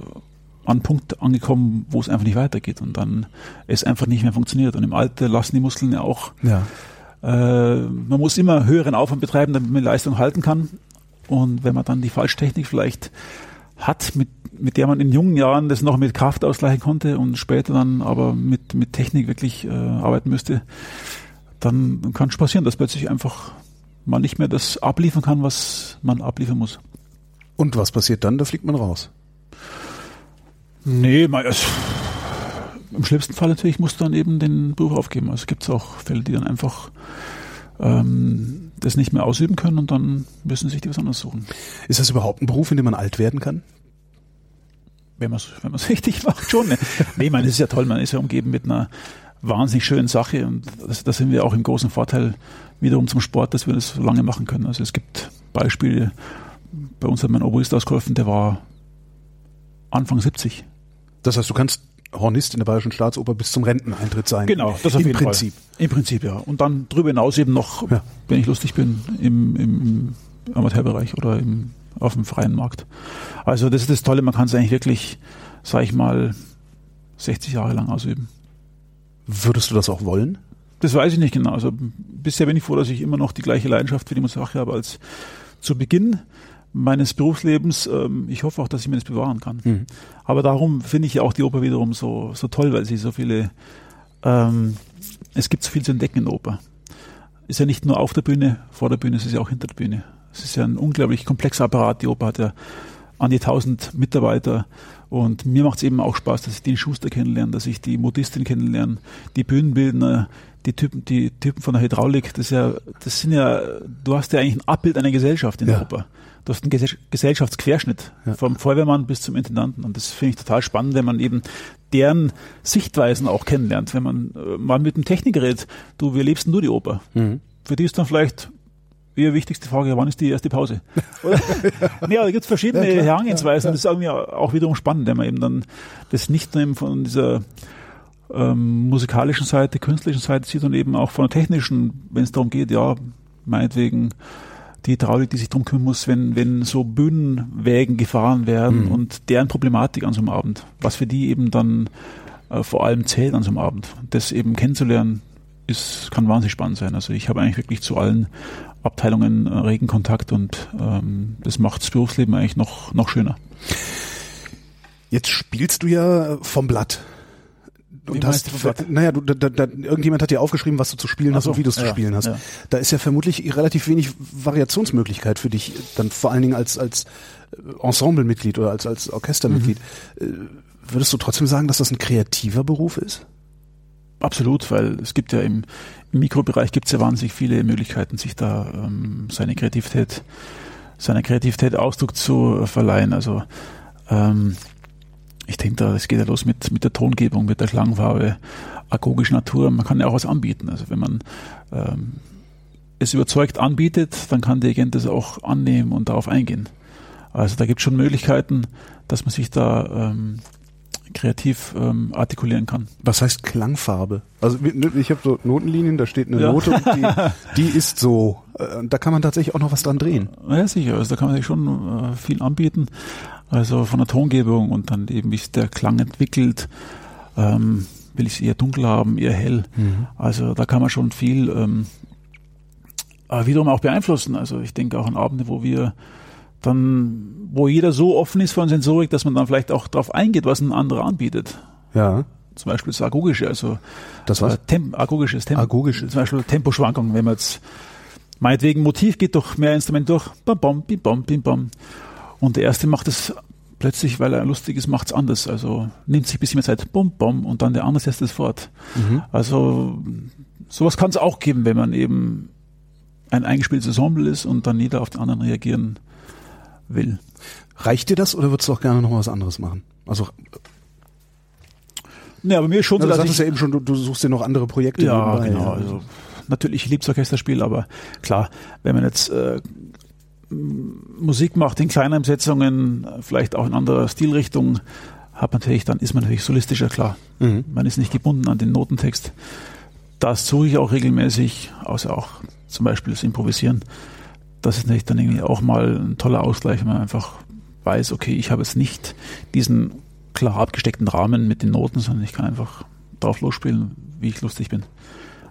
an einen Punkt angekommen, wo es einfach nicht weitergeht und dann es einfach nicht mehr funktioniert. Und im Alter lassen die Muskeln ja auch. Ja. Äh, man muss immer höheren Aufwand betreiben, damit man Leistung halten kann. Und wenn man dann die falsche Technik vielleicht hat, mit, mit der man in jungen Jahren das noch mit Kraft ausgleichen konnte und später dann aber mit, mit Technik wirklich äh, arbeiten müsste, dann kann es passieren, dass plötzlich einfach man nicht mehr das abliefern kann, was man abliefern muss. Und was passiert dann? Da fliegt man raus. Nee, man, es, im schlimmsten Fall natürlich muss dann eben den Beruf aufgeben. Also es gibt auch Fälle, die dann einfach ähm, das nicht mehr ausüben können und dann müssen sich die was anderes suchen. Ist das überhaupt ein Beruf, in dem man alt werden kann? Wenn man es wenn richtig macht, schon. Ne? nee, man ist ja toll, man ist ja umgeben mit einer wahnsinnig schönen Sache und das, da sind wir auch im großen Vorteil wiederum zum Sport, dass wir das so lange machen können. Also es gibt Beispiele, bei uns hat mein Oberist ausgeholfen, der war Anfang 70. Das heißt, du kannst Hornist in der Bayerischen Staatsoper bis zum Renteneintritt sein. Genau, das auf Im jeden Prinzip. Fall. Im Prinzip, ja. Und dann darüber hinaus eben noch, ja. wenn ich lustig bin, im, im Amateurbereich oder im, auf dem freien Markt. Also das ist das Tolle, man kann es eigentlich wirklich, sag ich mal, 60 Jahre lang ausüben. Würdest du das auch wollen? Das weiß ich nicht genau. Also bisher bin ich froh, dass ich immer noch die gleiche Leidenschaft für die Musik habe als zu Beginn meines Berufslebens. Ähm, ich hoffe auch, dass ich mir das bewahren kann. Mhm. Aber darum finde ich ja auch die Oper wiederum so, so toll, weil sie so viele, ähm, es gibt so viel zu entdecken in der Oper. Ist ja nicht nur auf der Bühne, vor der Bühne, es ist ja auch hinter der Bühne. Es ist ja ein unglaublich komplexer Apparat. Die Oper hat ja an die tausend Mitarbeiter. Und mir macht es eben auch Spaß, dass ich den Schuster kennenlerne, dass ich die Modistin kennenlerne, die Bühnenbildner, die Typen, die Typen von der Hydraulik. Das ist ja, das sind ja, du hast ja eigentlich ein Abbild einer Gesellschaft in ja. der Oper du hast einen Gesellschaftsquerschnitt ja. vom Feuerwehrmann bis zum Intendanten. Und das finde ich total spannend, wenn man eben deren Sichtweisen auch kennenlernt. Wenn man äh, mal mit einem Techniker redet, du, wie erlebst du die Oper? Mhm. Für die ist dann vielleicht ihre wichtigste Frage, wann ist die erste Pause? Oder? ja, da gibt es verschiedene ja, Herangehensweisen. Ja, das ist irgendwie auch wiederum spannend, wenn man eben dann das nicht nur von dieser ähm, musikalischen Seite, künstlerischen Seite sieht, sondern eben auch von der technischen, wenn es darum geht, ja, meinetwegen die Hydraulik, die sich drum kümmern muss, wenn, wenn so Bühnenwägen gefahren werden mhm. und deren Problematik an so einem Abend, was für die eben dann äh, vor allem zählt an so einem Abend. Das eben kennenzulernen, ist, kann wahnsinnig spannend sein. Also ich habe eigentlich wirklich zu allen Abteilungen äh, regen Kontakt und ähm, das macht das Berufsleben eigentlich noch, noch schöner. Jetzt spielst du ja vom Blatt und hast, naja, du, da, da, irgendjemand hat dir aufgeschrieben, was du zu spielen so, hast und wie du es ja, zu spielen hast. Ja. Da ist ja vermutlich relativ wenig Variationsmöglichkeit für dich, dann vor allen Dingen als, als Ensemblemitglied oder als, als Orchestermitglied. Mhm. Äh, würdest du trotzdem sagen, dass das ein kreativer Beruf ist? Absolut, weil es gibt ja im, im Mikrobereich gibt es ja wahnsinnig viele Möglichkeiten, sich da ähm, seine Kreativität, seiner Kreativität Ausdruck zu verleihen. Also ähm, ich denke, da, es geht ja los mit, mit der Tongebung, mit der Klangfarbe, agogische Natur. Man kann ja auch was anbieten. Also wenn man ähm, es überzeugt anbietet, dann kann der Agent das auch annehmen und darauf eingehen. Also da gibt es schon Möglichkeiten, dass man sich da ähm, kreativ ähm, artikulieren kann. Was heißt Klangfarbe? Also ich habe so Notenlinien, da steht eine ja. Note und die, die ist so. Äh, da kann man tatsächlich auch noch was dran drehen. Ja, sicher. Also da kann man sich schon äh, viel anbieten. Also von der Tongebung und dann eben, wie sich der Klang entwickelt. Ähm, will ich es eher dunkel haben, eher hell. Mhm. Also da kann man schon viel ähm, wiederum auch beeinflussen. Also ich denke auch an Abende, wo wir dann, wo jeder so offen ist von Sensorik, dass man dann vielleicht auch darauf eingeht, was ein anderer anbietet. Ja. Zum Beispiel das Agogische, also das was? Äh, Tem agogisches Tempo. Agogisches. Zum Beispiel Temposchwankungen, wenn man jetzt meinetwegen Motiv geht durch mehr Instrumente durch, bam, bam, bim, bam, bim, bam. Und der erste macht es plötzlich, weil er lustig ist, macht es anders. Also nimmt sich ein bisschen mehr Zeit, bum, bum, und dann der andere setzt es fort. Mhm. Also sowas kann es auch geben, wenn man eben ein eingespieltes Ensemble ist und dann jeder auf den anderen reagieren will. Reicht dir das oder würdest du auch gerne noch was anderes machen? Also ja, bei mir schon so, du sagtest ja eben schon, du, du, suchst dir noch andere Projekte. Ja, nebenbei, genau. Also, natürlich, ich liebe das Orchesterspiel, aber klar, wenn man jetzt äh, Musik macht in kleineren Setzungen, vielleicht auch in anderer Stilrichtung, hat man natürlich, dann ist man natürlich solistischer, klar. Mhm. Man ist nicht gebunden an den Notentext. Das suche ich auch regelmäßig, außer auch zum Beispiel das Improvisieren. Das ist natürlich dann irgendwie auch mal ein toller Ausgleich, wenn man einfach weiß, okay, ich habe jetzt nicht diesen klar abgesteckten Rahmen mit den Noten, sondern ich kann einfach drauf losspielen, wie ich lustig bin.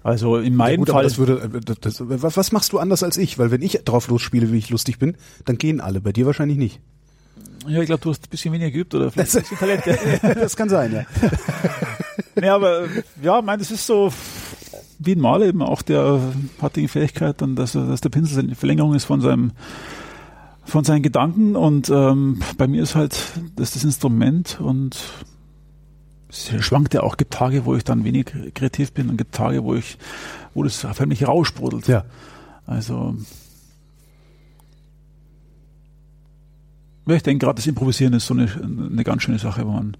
Also in meinem ja gut, Fall. Das würde, äh, das, was, machst du anders als ich? Weil wenn ich drauf losspiele, wie ich lustig bin, dann gehen alle. Bei dir wahrscheinlich nicht. Ja, ich glaube, du hast ein bisschen weniger geübt oder vielleicht ein bisschen Talent. das kann sein, ja. nee, aber ja, mein, das ist so wie ein Maler eben auch, der hat die Fähigkeit dann, dass, dass der Pinsel eine Verlängerung ist von seinem von seinen Gedanken und ähm, bei mir ist halt das, das Instrument und es schwankt ja auch, gibt Tage, wo ich dann wenig kreativ bin und gibt Tage, wo ich, wo das förmlich raussprudelt. Ja. Also ich denke gerade das Improvisieren ist so eine, eine ganz schöne Sache, wo man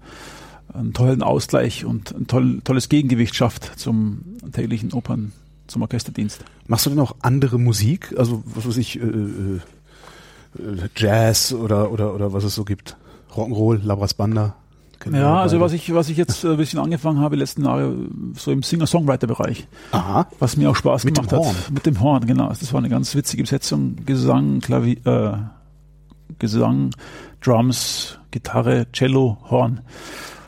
einen tollen Ausgleich und ein toll, tolles Gegengewicht schafft zum täglichen Opern, zum Orchesterdienst. Machst du denn auch andere Musik? Also was weiß ich, äh, äh, Jazz oder, oder, oder was es so gibt? Rock'n'Roll, Labras Banda? Ja, also was ich, was ich jetzt ein bisschen angefangen habe, letzten Jahre, so im Singer-Songwriter-Bereich. Aha. Was mir auch Spaß mit gemacht hat. Mit dem Horn, genau. Das war eine ganz witzige Besetzung. Gesang, Klavier, äh, Gesang, Drums, Gitarre, Cello, Horn.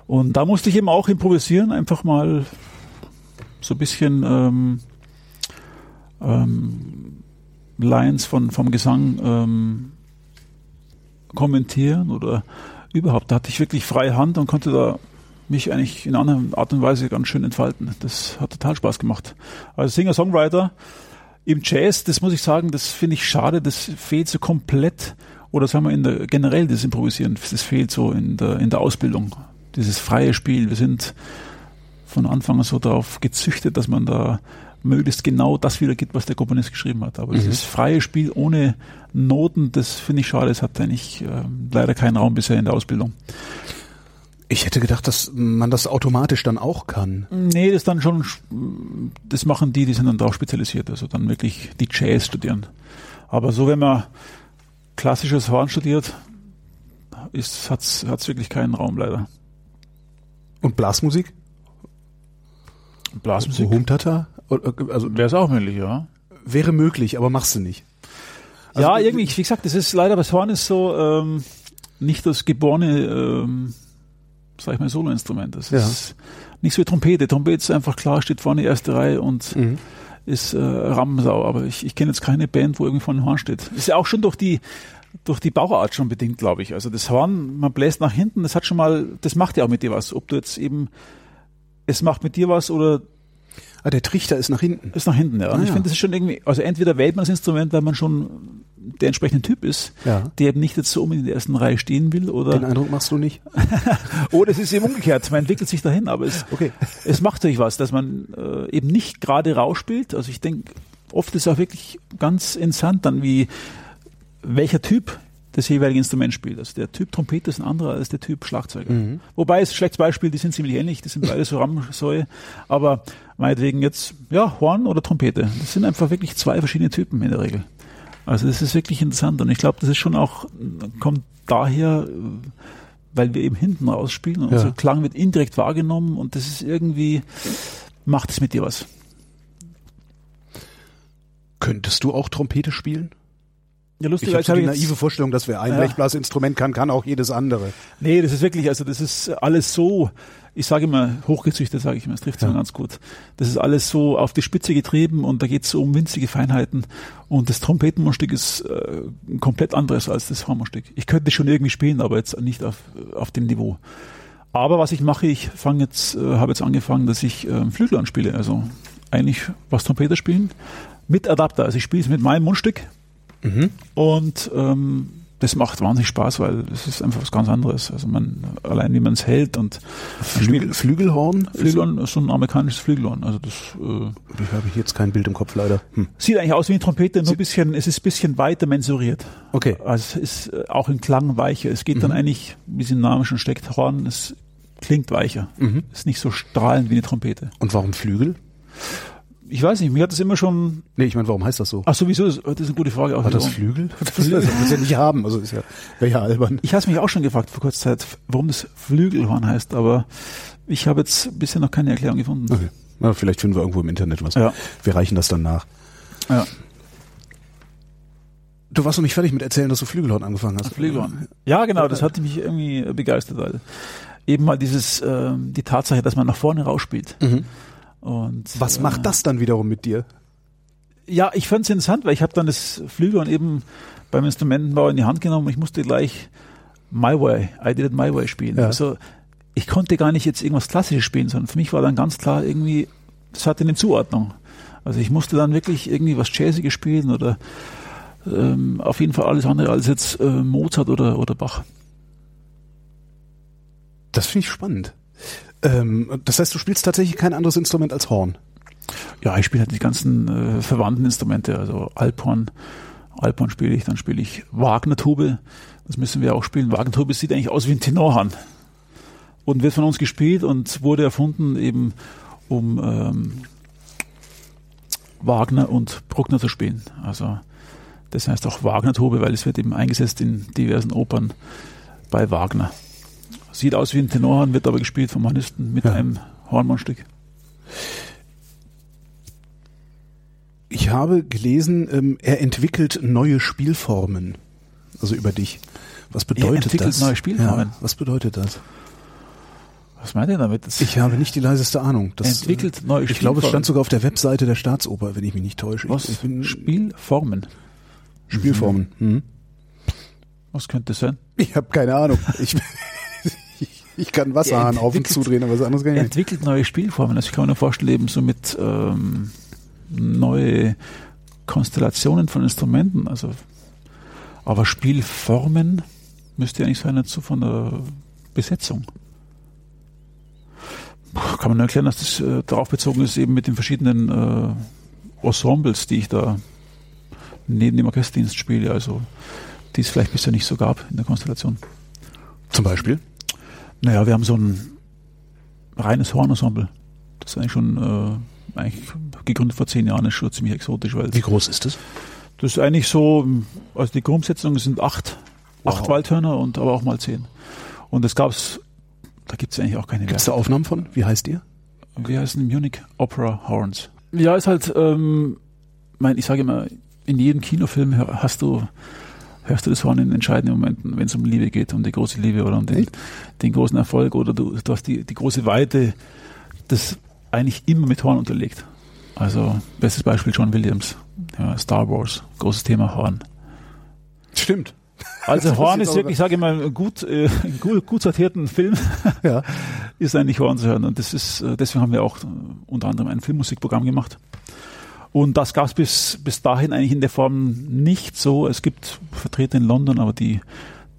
Und da musste ich eben auch improvisieren, einfach mal so ein bisschen ähm, ähm, Lines von, vom Gesang ähm, kommentieren oder überhaupt. Da hatte ich wirklich freie Hand und konnte da mich eigentlich in einer Art und Weise ganz schön entfalten. Das hat total Spaß gemacht. Also Singer-Songwriter im Jazz, das muss ich sagen, das finde ich schade, das fehlt so komplett oder sagen wir in der generell das Improvisieren, das fehlt so in der in der Ausbildung. Dieses freie Spiel. Wir sind von Anfang an so darauf gezüchtet, dass man da möglichst genau das wiedergibt, was der Komponist geschrieben hat. Aber mhm. dieses freie Spiel ohne Noten, das finde ich schade. Es hat eigentlich äh, leider keinen Raum bisher in der Ausbildung. Ich hätte gedacht, dass man das automatisch dann auch kann. Nee, das dann schon, das machen die, die sind dann darauf spezialisiert, also dann wirklich die Jazz studieren. Aber so, wenn man klassisches Horn studiert, hat's, hat's wirklich keinen Raum leider. Und Blasmusik? Blasmusik? Humtata? Also wäre es auch möglich, ja. Wäre möglich, aber machst du nicht. Also, ja, irgendwie, wie gesagt, das ist leider, das Horn ist so ähm, nicht das geborene, ähm, sag ich mal, Soloinstrument. Das ja. ist nicht so wie Trompete. Trompete ist einfach klar, steht vorne erste Reihe und mhm. ist äh, Rammensau. Aber ich, ich kenne jetzt keine Band, wo irgendwie vorne Horn steht. Ist ja auch schon durch die durch die Bauart schon bedingt, glaube ich. Also das Horn, man bläst nach hinten, das hat schon mal, das macht ja auch mit dir was. Ob du jetzt eben, es macht mit dir was oder Ah, der Trichter ist nach hinten. Ist nach hinten, ja. Und ah, ich ja. finde, das ist schon irgendwie, also entweder wählt man das Instrument, weil man schon der entsprechende Typ ist, ja. der eben nicht jetzt so unbedingt in der ersten Reihe stehen will, oder? Den Eindruck machst du nicht? oder es ist eben umgekehrt, man entwickelt sich dahin, aber es, okay. es macht natürlich was, dass man äh, eben nicht gerade rausspielt. Also ich denke, oft ist auch wirklich ganz interessant dann, wie welcher Typ das jeweilige Instrument spielt. Also der Typ Trompete ist ein anderer als der Typ Schlagzeuger. Mhm. Wobei es schlechtes Beispiel, die sind ziemlich ähnlich, die sind beide so Ramsäue, aber meinetwegen jetzt, ja, Horn oder Trompete. Das sind einfach wirklich zwei verschiedene Typen in der Regel. Also das ist wirklich interessant und ich glaube, das ist schon auch, kommt daher, weil wir eben hinten rausspielen und ja. unser Klang wird indirekt wahrgenommen und das ist irgendwie, macht es mit dir was. Könntest du auch Trompete spielen? Ja, lustig, ich habe so die naive Vorstellung, dass wer ein ja. Blechblasinstrument kann, kann auch jedes andere. Nee, das ist wirklich, also das ist alles so, ich sage immer, hochgezüchtet sage ich immer, das trifft ja. ganz gut. Das ist alles so auf die Spitze getrieben und da geht es um winzige Feinheiten und das Trompetenmundstück ist äh, komplett anderes als das Hornmundstück. Ich könnte schon irgendwie spielen, aber jetzt nicht auf, auf dem Niveau. Aber was ich mache, ich fange jetzt, äh, habe jetzt angefangen, dass ich äh, Flügel anspiele, also eigentlich was Trompete spielen mit Adapter. Also ich spiele es mit meinem Mundstück Mhm. Und ähm, das macht wahnsinnig Spaß, weil es ist einfach was ganz anderes. Also man allein wie man es hält und Flügel, Flügelhorn? Flügelhorn ist so ein amerikanisches Flügelhorn. Also das äh, ich habe jetzt kein Bild im Kopf leider. Hm. Sieht eigentlich aus wie eine Trompete, nur ein bisschen, es ist ein bisschen weiter mensuriert. Okay. Also es ist äh, auch im Klang weicher. Es geht mhm. dann eigentlich, wie es im Namen schon steckt, Horn, es klingt weicher. Mhm. Ist nicht so strahlend wie eine Trompete. Und warum Flügel? Ich weiß nicht, mir hat das immer schon. Nee, ich meine, warum heißt das so? Ach sowieso, das, ist eine gute Frage. Auch hat das Flügel? Das, das muss ja nicht haben, also ist ja, wäre ja albern. Ich habe mich auch schon gefragt vor kurzer Zeit, warum das Flügelhorn heißt, aber ich habe jetzt bisher noch keine Erklärung gefunden. Okay. Na, vielleicht finden wir irgendwo im Internet was. Ja. Wir reichen das dann nach. Ja. Du warst noch nicht fertig mit erzählen, dass du Flügelhorn angefangen hast. Flügelhorn. Ja, genau, das hat mich irgendwie begeistert, weil eben mal dieses, äh, die Tatsache, dass man nach vorne rausspielt. Mhm und, Was macht äh, das dann wiederum mit dir? Ja, ich fand es interessant, weil ich habe dann das Flügel eben beim Instrumentenbau in die Hand genommen und ich musste gleich My Way, I Did It My Way spielen. Ja. Also ich konnte gar nicht jetzt irgendwas Klassisches spielen, sondern für mich war dann ganz klar irgendwie, das hatte eine Zuordnung. Also ich musste dann wirklich irgendwie was Jazziges spielen oder ähm, auf jeden Fall alles andere als jetzt äh, Mozart oder, oder Bach. Das finde ich spannend. Ähm, das heißt, du spielst tatsächlich kein anderes Instrument als Horn? Ja, ich spiele halt die ganzen äh, verwandten Instrumente, also Alphorn, Alphorn spiele ich, dann spiele ich Wagner-Tube, das müssen wir auch spielen. Wagner-Tube sieht eigentlich aus wie ein Tenorhahn und wird von uns gespielt und wurde erfunden eben um ähm, Wagner und Bruckner zu spielen. Also das heißt auch Wagner-Tube, weil es wird eben eingesetzt in diversen Opern bei Wagner. Sieht aus wie ein Tenorhorn, wird aber gespielt vom Hornisten mit ja. einem Hornmannstück. Ich habe gelesen, ähm, er entwickelt neue Spielformen. Also über dich. Was bedeutet er entwickelt das? neue Spielformen. Ja, was bedeutet das? Was meint ihr damit? Das ich habe nicht die leiseste Ahnung. Das, entwickelt neue Ich glaube, es stand sogar auf der Webseite der Staatsoper, wenn ich mich nicht täusche. Was? Ich bin, Spielformen. Spielformen. Mhm. Was könnte das sein? Ich habe keine Ahnung. Ich, ich kann Wasserhahn auf und zudrehen, aber was anderes kann ich nicht. entwickelt neue Spielformen. Also ich kann mir nur vorstellen, eben so mit ähm, neue Konstellationen von Instrumenten. Also, aber Spielformen müsste eigentlich sein dazu von der Besetzung. Kann man nur erklären, dass das äh, darauf bezogen ist, eben mit den verschiedenen äh, Ensembles, die ich da neben dem Orchesterdienst spiele, also die es vielleicht bisher nicht so gab in der Konstellation. Zum Beispiel? Naja, wir haben so ein reines Hornensemble. Das ist eigentlich schon äh, eigentlich gegründet vor zehn Jahren, ist schon ziemlich exotisch. Weil Wie groß ist das? Das ist eigentlich so, also die Grundsetzung sind acht, wow. acht Waldhörner und aber auch mal zehn. Und das gab's, da gibt's eigentlich auch keine Gibt es da Aufnahmen von? Wie heißt ihr? Wir heißen Munich Opera Horns. Ja, ist halt, ähm, mein, ich sage immer, in jedem Kinofilm hast du hörst du das Horn in entscheidenden Momenten, wenn es um Liebe geht, um die große Liebe oder um den, den großen Erfolg oder du, du hast die, die große Weite, das eigentlich immer mit Horn unterlegt. Also bestes Beispiel John Williams, ja, Star Wars, großes Thema Horn. Stimmt. Also Horn ist wirklich, ich sage immer, gut, äh, gut, gut sortierten Film ja. ist eigentlich Horn zu hören. Und das ist, äh, deswegen haben wir auch äh, unter anderem ein Filmmusikprogramm gemacht. Und das gab es bis, bis dahin eigentlich in der Form nicht so. Es gibt Vertreter in London, aber die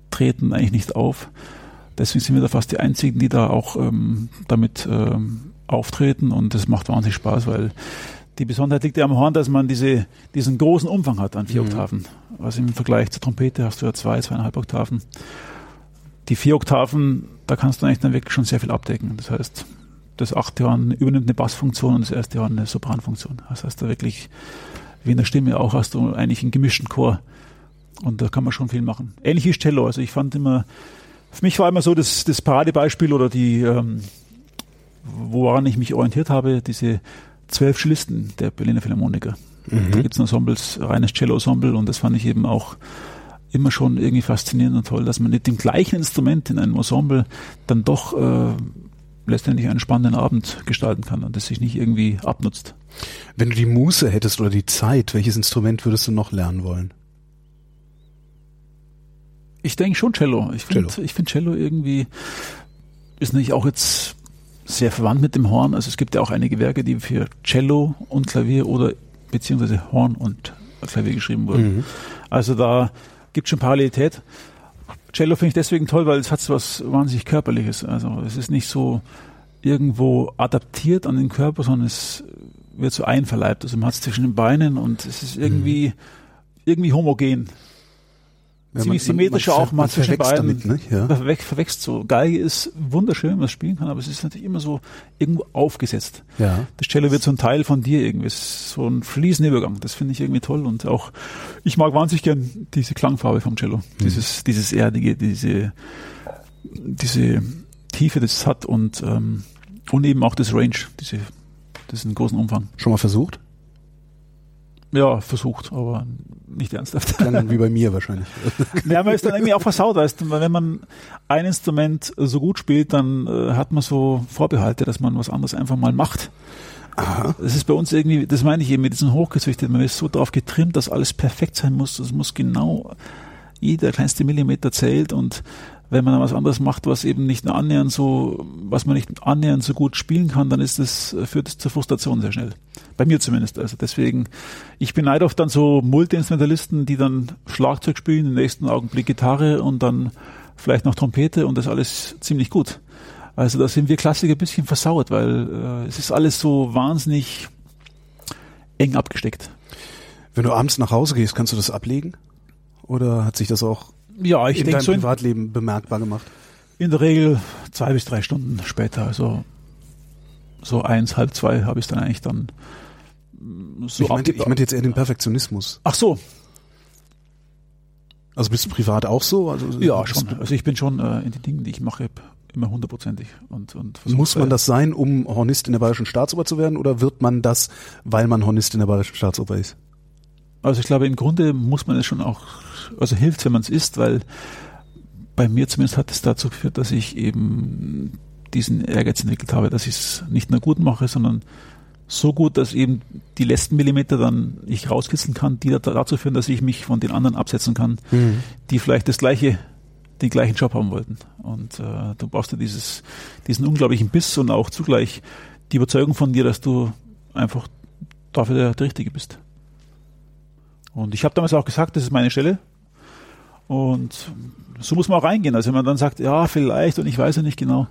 treten eigentlich nicht auf. Deswegen sind wir da fast die Einzigen, die da auch ähm, damit ähm, auftreten und das macht wahnsinnig Spaß, weil Die Besonderheit liegt ja am Horn, dass man diese, diesen großen Umfang hat an vier mhm. Oktaven. Also im Vergleich zur Trompete hast du ja zwei, zweieinhalb Oktaven. Die vier Oktaven, da kannst du eigentlich dann wirklich schon sehr viel abdecken. Das heißt, das achte Horn übernimmt eine Bassfunktion und das erste Horn eine Sopranfunktion. Das heißt, da wirklich, wie in der Stimme auch, hast du eigentlich einen gemischten Chor. Und da kann man schon viel machen. Ähnlich ist Cello. Also ich fand immer, für mich war immer so das, das Paradebeispiel oder die, ähm, woran ich mich orientiert habe, diese zwölf Cellisten der Berliner Philharmoniker. Mhm. Da gibt es Ensembles, reines Cello-Ensemble und das fand ich eben auch immer schon irgendwie faszinierend und toll, dass man mit dem gleichen Instrument in einem Ensemble dann doch äh, letztendlich einen spannenden Abend gestalten kann und das sich nicht irgendwie abnutzt. Wenn du die Muße hättest oder die Zeit, welches Instrument würdest du noch lernen wollen? Ich denke schon Cello. Ich finde Cello. Ich find Cello irgendwie ist nicht auch jetzt sehr verwandt mit dem Horn. Also es gibt ja auch einige Werke, die für Cello und Klavier oder beziehungsweise Horn und Klavier geschrieben wurden. Mhm. Also da gibt es schon Parallelität. Cello finde ich deswegen toll, weil es hat so was wahnsinnig Körperliches. Also es ist nicht so irgendwo adaptiert an den Körper, sondern es wird so einverleibt. Also man hat es zwischen den Beinen und es ist irgendwie, mhm. irgendwie homogen. Ja, ziemlich symmetrischer auch mal zwischen beiden. Damit, ne? ja. Verwech, verwechselt so. Geige ist wunderschön, wenn man spielen kann, aber es ist natürlich immer so irgendwo aufgesetzt. Ja. Das Cello wird so ein Teil von dir irgendwie, so ein fließender Übergang. Das finde ich irgendwie toll und auch, ich mag wahnsinnig gern diese Klangfarbe vom Cello. Mhm. Dieses, dieses Erdige, diese, diese Tiefe, das es hat und, ähm, und eben auch das Range, diese, diesen großen Umfang. Schon mal versucht? Ja, versucht, aber nicht ernsthaft. Dann wie bei mir wahrscheinlich. Ja, man ist dann irgendwie auch versaut, weißt du, wenn man ein Instrument so gut spielt, dann äh, hat man so Vorbehalte, dass man was anderes einfach mal macht. Aha. Das ist bei uns irgendwie, das meine ich eben mit diesem Hochgezüchteten, man ist so darauf getrimmt, dass alles perfekt sein muss. Es muss genau jeder kleinste Millimeter zählt und wenn man dann was anderes macht, was eben nicht annähernd so, was man nicht annähernd so gut spielen kann, dann ist das, führt es zur Frustration sehr schnell. Bei mir zumindest. Also deswegen, ich beneide oft dann so Multi-Instrumentalisten, die dann Schlagzeug spielen, im nächsten Augenblick Gitarre und dann vielleicht noch Trompete und das alles ziemlich gut. Also da sind wir Klassiker ein bisschen versaut, weil äh, es ist alles so wahnsinnig eng abgesteckt. Wenn du abends nach Hause gehst, kannst du das ablegen? Oder hat sich das auch ja, ich in denke so Privatleben bemerkbar gemacht? In der Regel zwei bis drei Stunden später, also so eins, halb zwei habe ich dann eigentlich dann so ich meinte, ich meinte jetzt eher den Perfektionismus. Ach so. Also bist du privat auch so? Also, ja, schon. Also ich bin schon äh, in den Dingen, die ich mache, immer hundertprozentig. Und, und Muss man das sein, um Hornist in der Bayerischen Staatsoper zu werden, oder wird man das, weil man Hornist in der Bayerischen Staatsoper ist? Also ich glaube, im Grunde muss man es schon auch, also hilft, wenn man es ist, weil bei mir zumindest hat es dazu geführt, dass ich eben diesen Ehrgeiz entwickelt habe, dass ich es nicht nur gut mache, sondern so gut, dass eben die letzten Millimeter dann ich rauskitzeln kann, die dazu führen, dass ich mich von den anderen absetzen kann, mhm. die vielleicht das gleiche, den gleichen Job haben wollten. Und äh, du brauchst ja dieses, diesen unglaublichen Biss und auch zugleich die Überzeugung von dir, dass du einfach dafür der Richtige bist. Und ich habe damals auch gesagt, das ist meine Stelle. Und so muss man auch reingehen. Also wenn man dann sagt, ja, vielleicht und ich weiß ja nicht genau,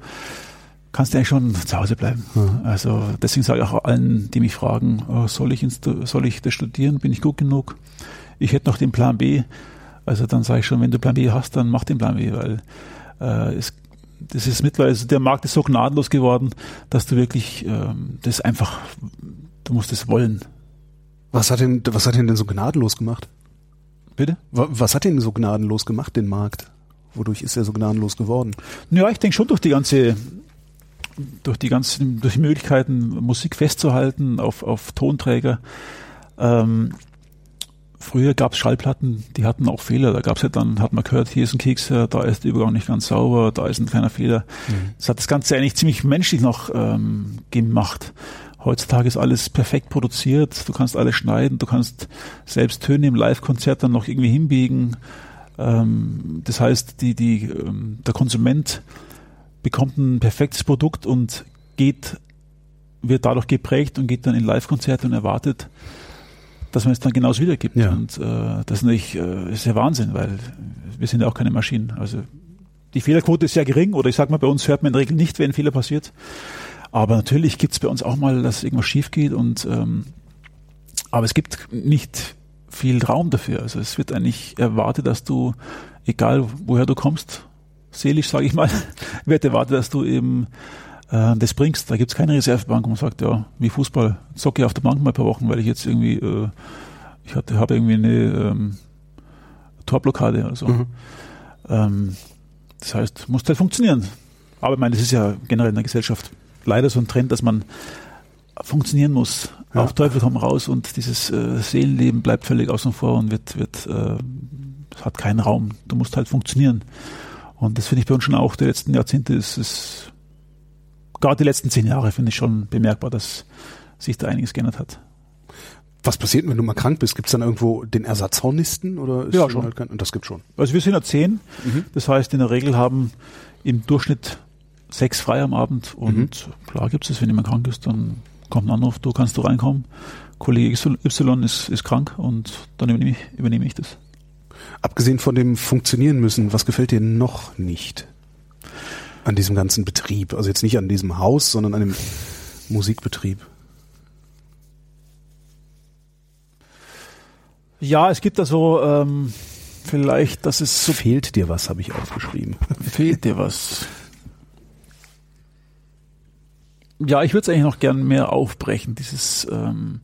kannst du eigentlich schon zu Hause bleiben. Mhm. Also deswegen sage ich auch allen, die mich fragen, oh, soll, ich soll ich das studieren? Bin ich gut genug? Ich hätte noch den Plan B. Also dann sage ich schon, wenn du Plan B hast, dann mach den Plan B, weil äh, es, das ist mittlerweile, also der Markt ist so gnadenlos geworden, dass du wirklich ähm, das einfach, du musst es wollen. Was hat denn, was hat denn denn so gnadenlos gemacht? Bitte? Was hat denn so gnadenlos gemacht, den Markt? Wodurch ist er so gnadenlos geworden? Ja, ich denke schon durch die ganze durch die ganzen, durch die Möglichkeiten, Musik festzuhalten auf, auf Tonträger. Ähm, früher gab es Schallplatten, die hatten auch Fehler. Da gab es ja dann, hat man gehört, hier ist ein Keks, da ist der Übergang nicht ganz sauber, da ist ein kleiner Fehler. Mhm. Das hat das Ganze eigentlich ziemlich menschlich noch ähm, gemacht. Heutzutage ist alles perfekt produziert, du kannst alles schneiden, du kannst selbst Töne im Live-Konzert dann noch irgendwie hinbiegen. Ähm, das heißt, die, die, ähm, der Konsument bekommt ein perfektes Produkt und geht, wird dadurch geprägt und geht dann in Live-Konzerte und erwartet, dass man es dann genauso wiedergibt. Ja. Und äh, das ist natürlich äh, ist ja Wahnsinn, weil wir sind ja auch keine Maschinen. Also die Fehlerquote ist sehr gering oder ich sag mal, bei uns hört man in der Regel nicht, wenn ein Fehler passiert. Aber natürlich gibt es bei uns auch mal, dass irgendwas schief geht und ähm, aber es gibt nicht viel Raum dafür. Also es wird eigentlich erwartet, dass du, egal woher du kommst, seelisch sage ich mal, wird erwartet, dass du eben äh, das bringst. Da gibt es keine Reservebank, wo man sagt, ja, wie Fußball, zocke ich auf der Bank mal ein paar Wochen, weil ich jetzt irgendwie, äh, ich hatte, habe irgendwie eine ähm, Torblockade. Also mhm. ähm, das heißt, muss halt funktionieren. Aber ich meine, das ist ja generell in der Gesellschaft leider so ein Trend, dass man funktionieren muss. Ja. Auf Teufel komm raus und dieses äh, Seelenleben bleibt völlig außen vor und wird, wird äh, hat keinen Raum. Du musst halt funktionieren. Und das finde ich bei uns schon auch die letzten Jahrzehnte ist, ist gerade die letzten zehn Jahre finde ich schon bemerkbar, dass sich da einiges geändert hat. Was passiert, wenn du mal krank bist? Gibt es dann irgendwo den Ersatzhornisten oder ja, schon. Halt kein, das gibt schon. Also wir sind ja zehn. Mhm. Das heißt, in der Regel haben im Durchschnitt sechs frei am Abend und mhm. klar gibt es, wenn jemand krank ist, dann kommt ein Anruf, du kannst du reinkommen. Kollege Y ist, ist krank und dann übernehme ich, übernehme ich das. Abgesehen von dem Funktionieren müssen, was gefällt dir noch nicht an diesem ganzen Betrieb? Also jetzt nicht an diesem Haus, sondern an dem Musikbetrieb. Ja, es gibt da so ähm, vielleicht, dass es so fehlt dir was, habe ich aufgeschrieben. Fehlt dir was? Ja, ich würde es eigentlich noch gern mehr aufbrechen. Dieses, ähm,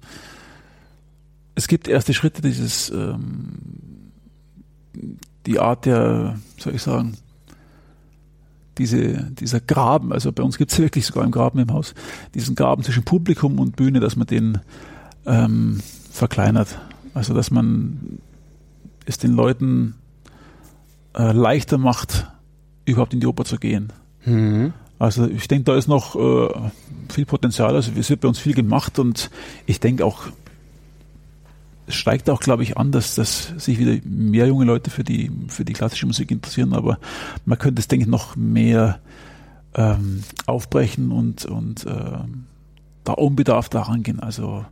es gibt erste Schritte, dieses, ähm, die Art der, soll ich sagen, diese, dieser Graben, also bei uns gibt es wirklich sogar einen Graben im Haus, diesen Graben zwischen Publikum und Bühne, dass man den ähm, verkleinert. Also dass man es den Leuten äh, leichter macht, überhaupt in die Oper zu gehen. Mhm. Also ich denke, da ist noch äh, viel Potenzial. Also es wird bei uns viel gemacht und ich denke auch, es steigt auch, glaube ich, an, dass, dass sich wieder mehr junge Leute für die, für die klassische Musik interessieren, aber man könnte es, denke ich, noch mehr ähm, aufbrechen und, und äh, da unbedarft daran gehen. Also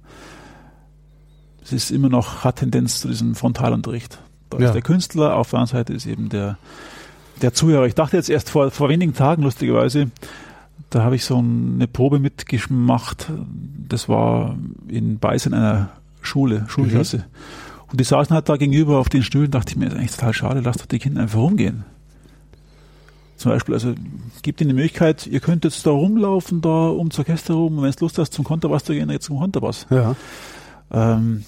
es ist immer noch, hat Tendenz zu diesem Frontalunterricht. Da ja. ist der Künstler, auf der anderen Seite ist eben der, der Zuhörer. Ich dachte jetzt erst vor, vor wenigen Tagen, lustigerweise, da habe ich so eine Probe mitgemacht. Das war in Beis in einer Schule, Schulklasse. Mhm. Und die saßen halt da gegenüber auf den Stühlen, dachte ich mir, das ist eigentlich total schade, lasst doch die Kinder einfach rumgehen. Zum Beispiel, also gibt ihnen die Möglichkeit, ihr könnt jetzt da rumlaufen, da um das Orchester rum, und wenn es Lust hast, zum Konterbass zu gehen, jetzt zum Konterbass. Ja. Ähm,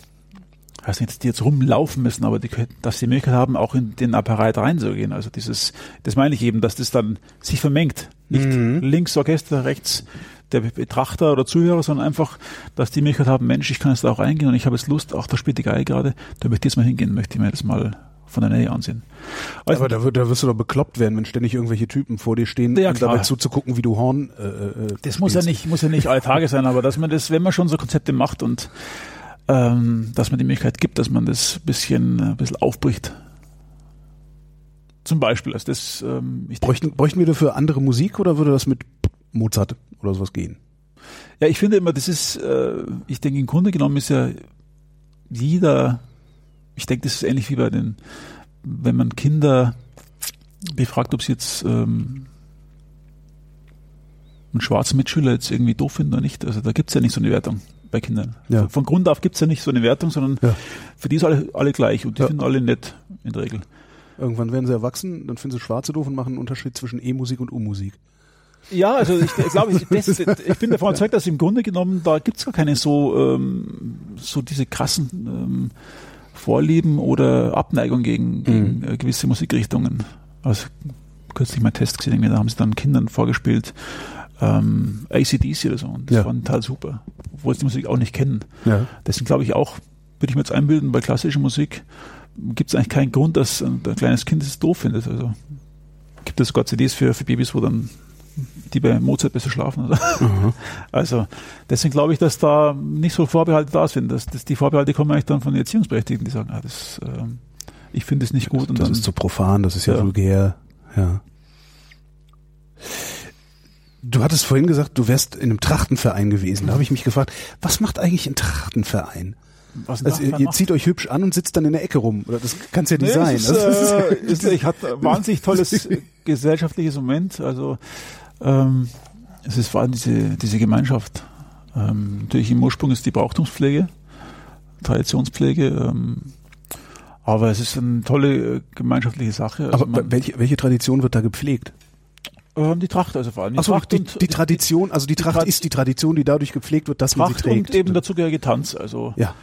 heißt nicht, dass die jetzt rumlaufen müssen, aber die, dass sie die Möglichkeit haben, auch in den Apparat reinzugehen. Also dieses, das meine ich eben, dass das dann sich vermengt. Nicht mhm. links Orchester, rechts der Betrachter oder Zuhörer, sondern einfach, dass die Möglichkeit haben, Mensch, ich kann jetzt da auch reingehen und ich habe jetzt Lust, auch da spielt die Geige gerade, da möchte ich jetzt mal hingehen, möchte ich mir das mal von der Nähe ansehen. Also, aber da, wird, da wirst du doch bekloppt werden, wenn ständig irgendwelche Typen vor dir stehen ja, und dabei zuzugucken, wie du Horn. Äh, äh, das spielst. muss ja nicht, muss ja nicht alle Tage sein, aber dass man das, wenn man schon so Konzepte macht und ähm, dass man die Möglichkeit gibt, dass man das bisschen, ein bisschen aufbricht. Zum Beispiel, also das, ähm, ich bräuchten, bräuchten wir dafür andere Musik oder würde das mit Mozart oder sowas gehen? Ja, ich finde immer, das ist, äh, ich denke, im Grunde genommen ist ja jeder, ich denke, das ist ähnlich wie bei den, wenn man Kinder befragt, ob sie jetzt ähm, einen schwarzen Mitschüler jetzt irgendwie doof finden oder nicht. Also da gibt es ja nicht so eine Wertung bei Kindern. Ja. Von Grund auf gibt es ja nicht so eine Wertung, sondern ja. für die ist alle, alle gleich und die ja. sind alle nett in der Regel. Irgendwann werden sie erwachsen, dann finden sie Schwarze doof und machen einen Unterschied zwischen E-Musik und U-Musik. Ja, also ich, glaube, ich, das, ich bin davon überzeugt, dass im Grunde genommen, da gibt's gar keine so, ähm, so diese krassen ähm, Vorlieben oder Abneigung gegen, gegen mhm. äh, gewisse Musikrichtungen. Also kürzlich mal Test gesehen, da haben sie dann Kindern vorgespielt, ähm, ACDC oder so. Und das ja. war total super, obwohl sie die Musik auch nicht kennen. Ja. Deswegen glaube ich auch, würde ich mir jetzt einbilden, bei klassischer Musik gibt es eigentlich keinen Grund, dass ein kleines Kind es doof findet. Also gibt es sogar CDs für, für Babys, wo dann die bei Mozart besser schlafen. Also, mhm. also deswegen glaube ich, dass da nicht so Vorbehalte da sind. Dass, dass die Vorbehalte kommen eigentlich dann von den Erziehungsberechtigten, die sagen, ah, das, äh, ich finde es nicht gut. Und das dann, ist zu profan, das ist ja, ja vulgär. Ja. Du hattest vorhin gesagt, du wärst in einem Trachtenverein gewesen. Da habe ich mich gefragt, was macht eigentlich ein Trachtenverein? Was also ihr, ihr zieht euch hübsch an und sitzt dann in der Ecke rum. Oder das kann es ja nicht nee, sein. Ist, äh, ist, ich hatte wahnsinnig tolles gesellschaftliches Moment. Also ähm, es ist vor allem diese, diese Gemeinschaft. Ähm, natürlich im Ursprung ist die Brauchtumspflege. Traditionspflege. Ähm, aber es ist eine tolle äh, gemeinschaftliche Sache. Also aber welche, welche Tradition wird da gepflegt? Ähm, die Tracht also vor allem. Die Achso, Tracht die, die, die Tradition, also die, die Tracht Tra ist die Tradition, die dadurch gepflegt wird, dass Tracht man sie trägt. und eben dazugehörige Tanz, also ja.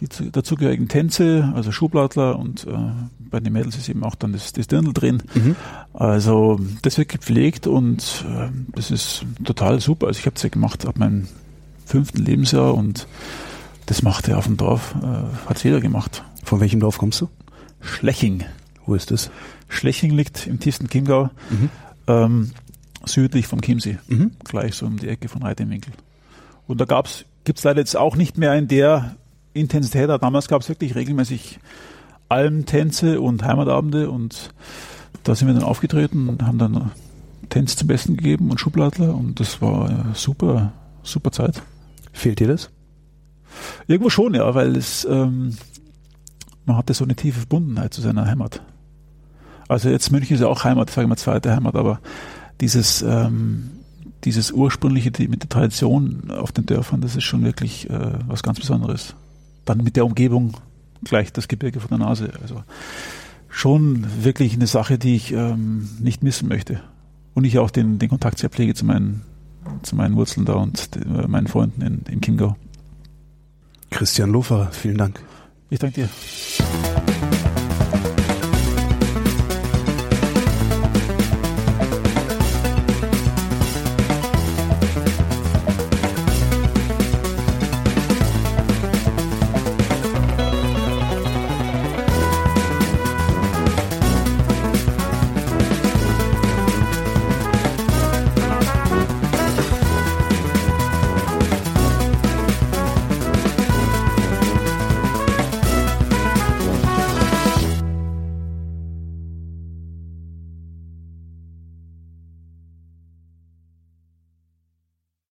die dazugehörigen Tänze, also Schubladler und äh, bei den Mädels ist eben auch dann das, das Dirndl drin. Mhm. Also das wird gepflegt und äh, das ist total super. Also ich habe es ja gemacht ab meinem fünften Lebensjahr und das macht er auf dem Dorf, äh, hat jeder gemacht. Von welchem Dorf kommst du? Schleching. Wo ist das? Schleching liegt im tiefsten Chiemgau, mhm. Ähm, südlich vom Chiemsee, mhm. gleich so um die Ecke von Reitemwinkel. Und da gab's, gibt's leider jetzt auch nicht mehr in der Intensität. Damals gab's wirklich regelmäßig Almtänze und Heimatabende und da sind wir dann aufgetreten und haben dann Tänze zum Besten gegeben und Schubladler und das war super, super Zeit. Fehlt dir das? Irgendwo schon, ja, weil es ähm, man hatte so eine tiefe Verbundenheit zu seiner Heimat. Also jetzt München ist ja auch Heimat, sage ich mal zweite Heimat, aber dieses ähm, dieses ursprüngliche die, mit der Tradition auf den Dörfern, das ist schon wirklich äh, was ganz Besonderes. Dann mit der Umgebung gleich das Gebirge von der Nase. Also schon wirklich eine Sache, die ich ähm, nicht missen möchte. Und ich auch den, den Kontakt sehr pflege zu meinen, zu meinen Wurzeln da und äh, meinen Freunden in, in Chiemgau. Christian Lofer, vielen Dank. Ich danke dir.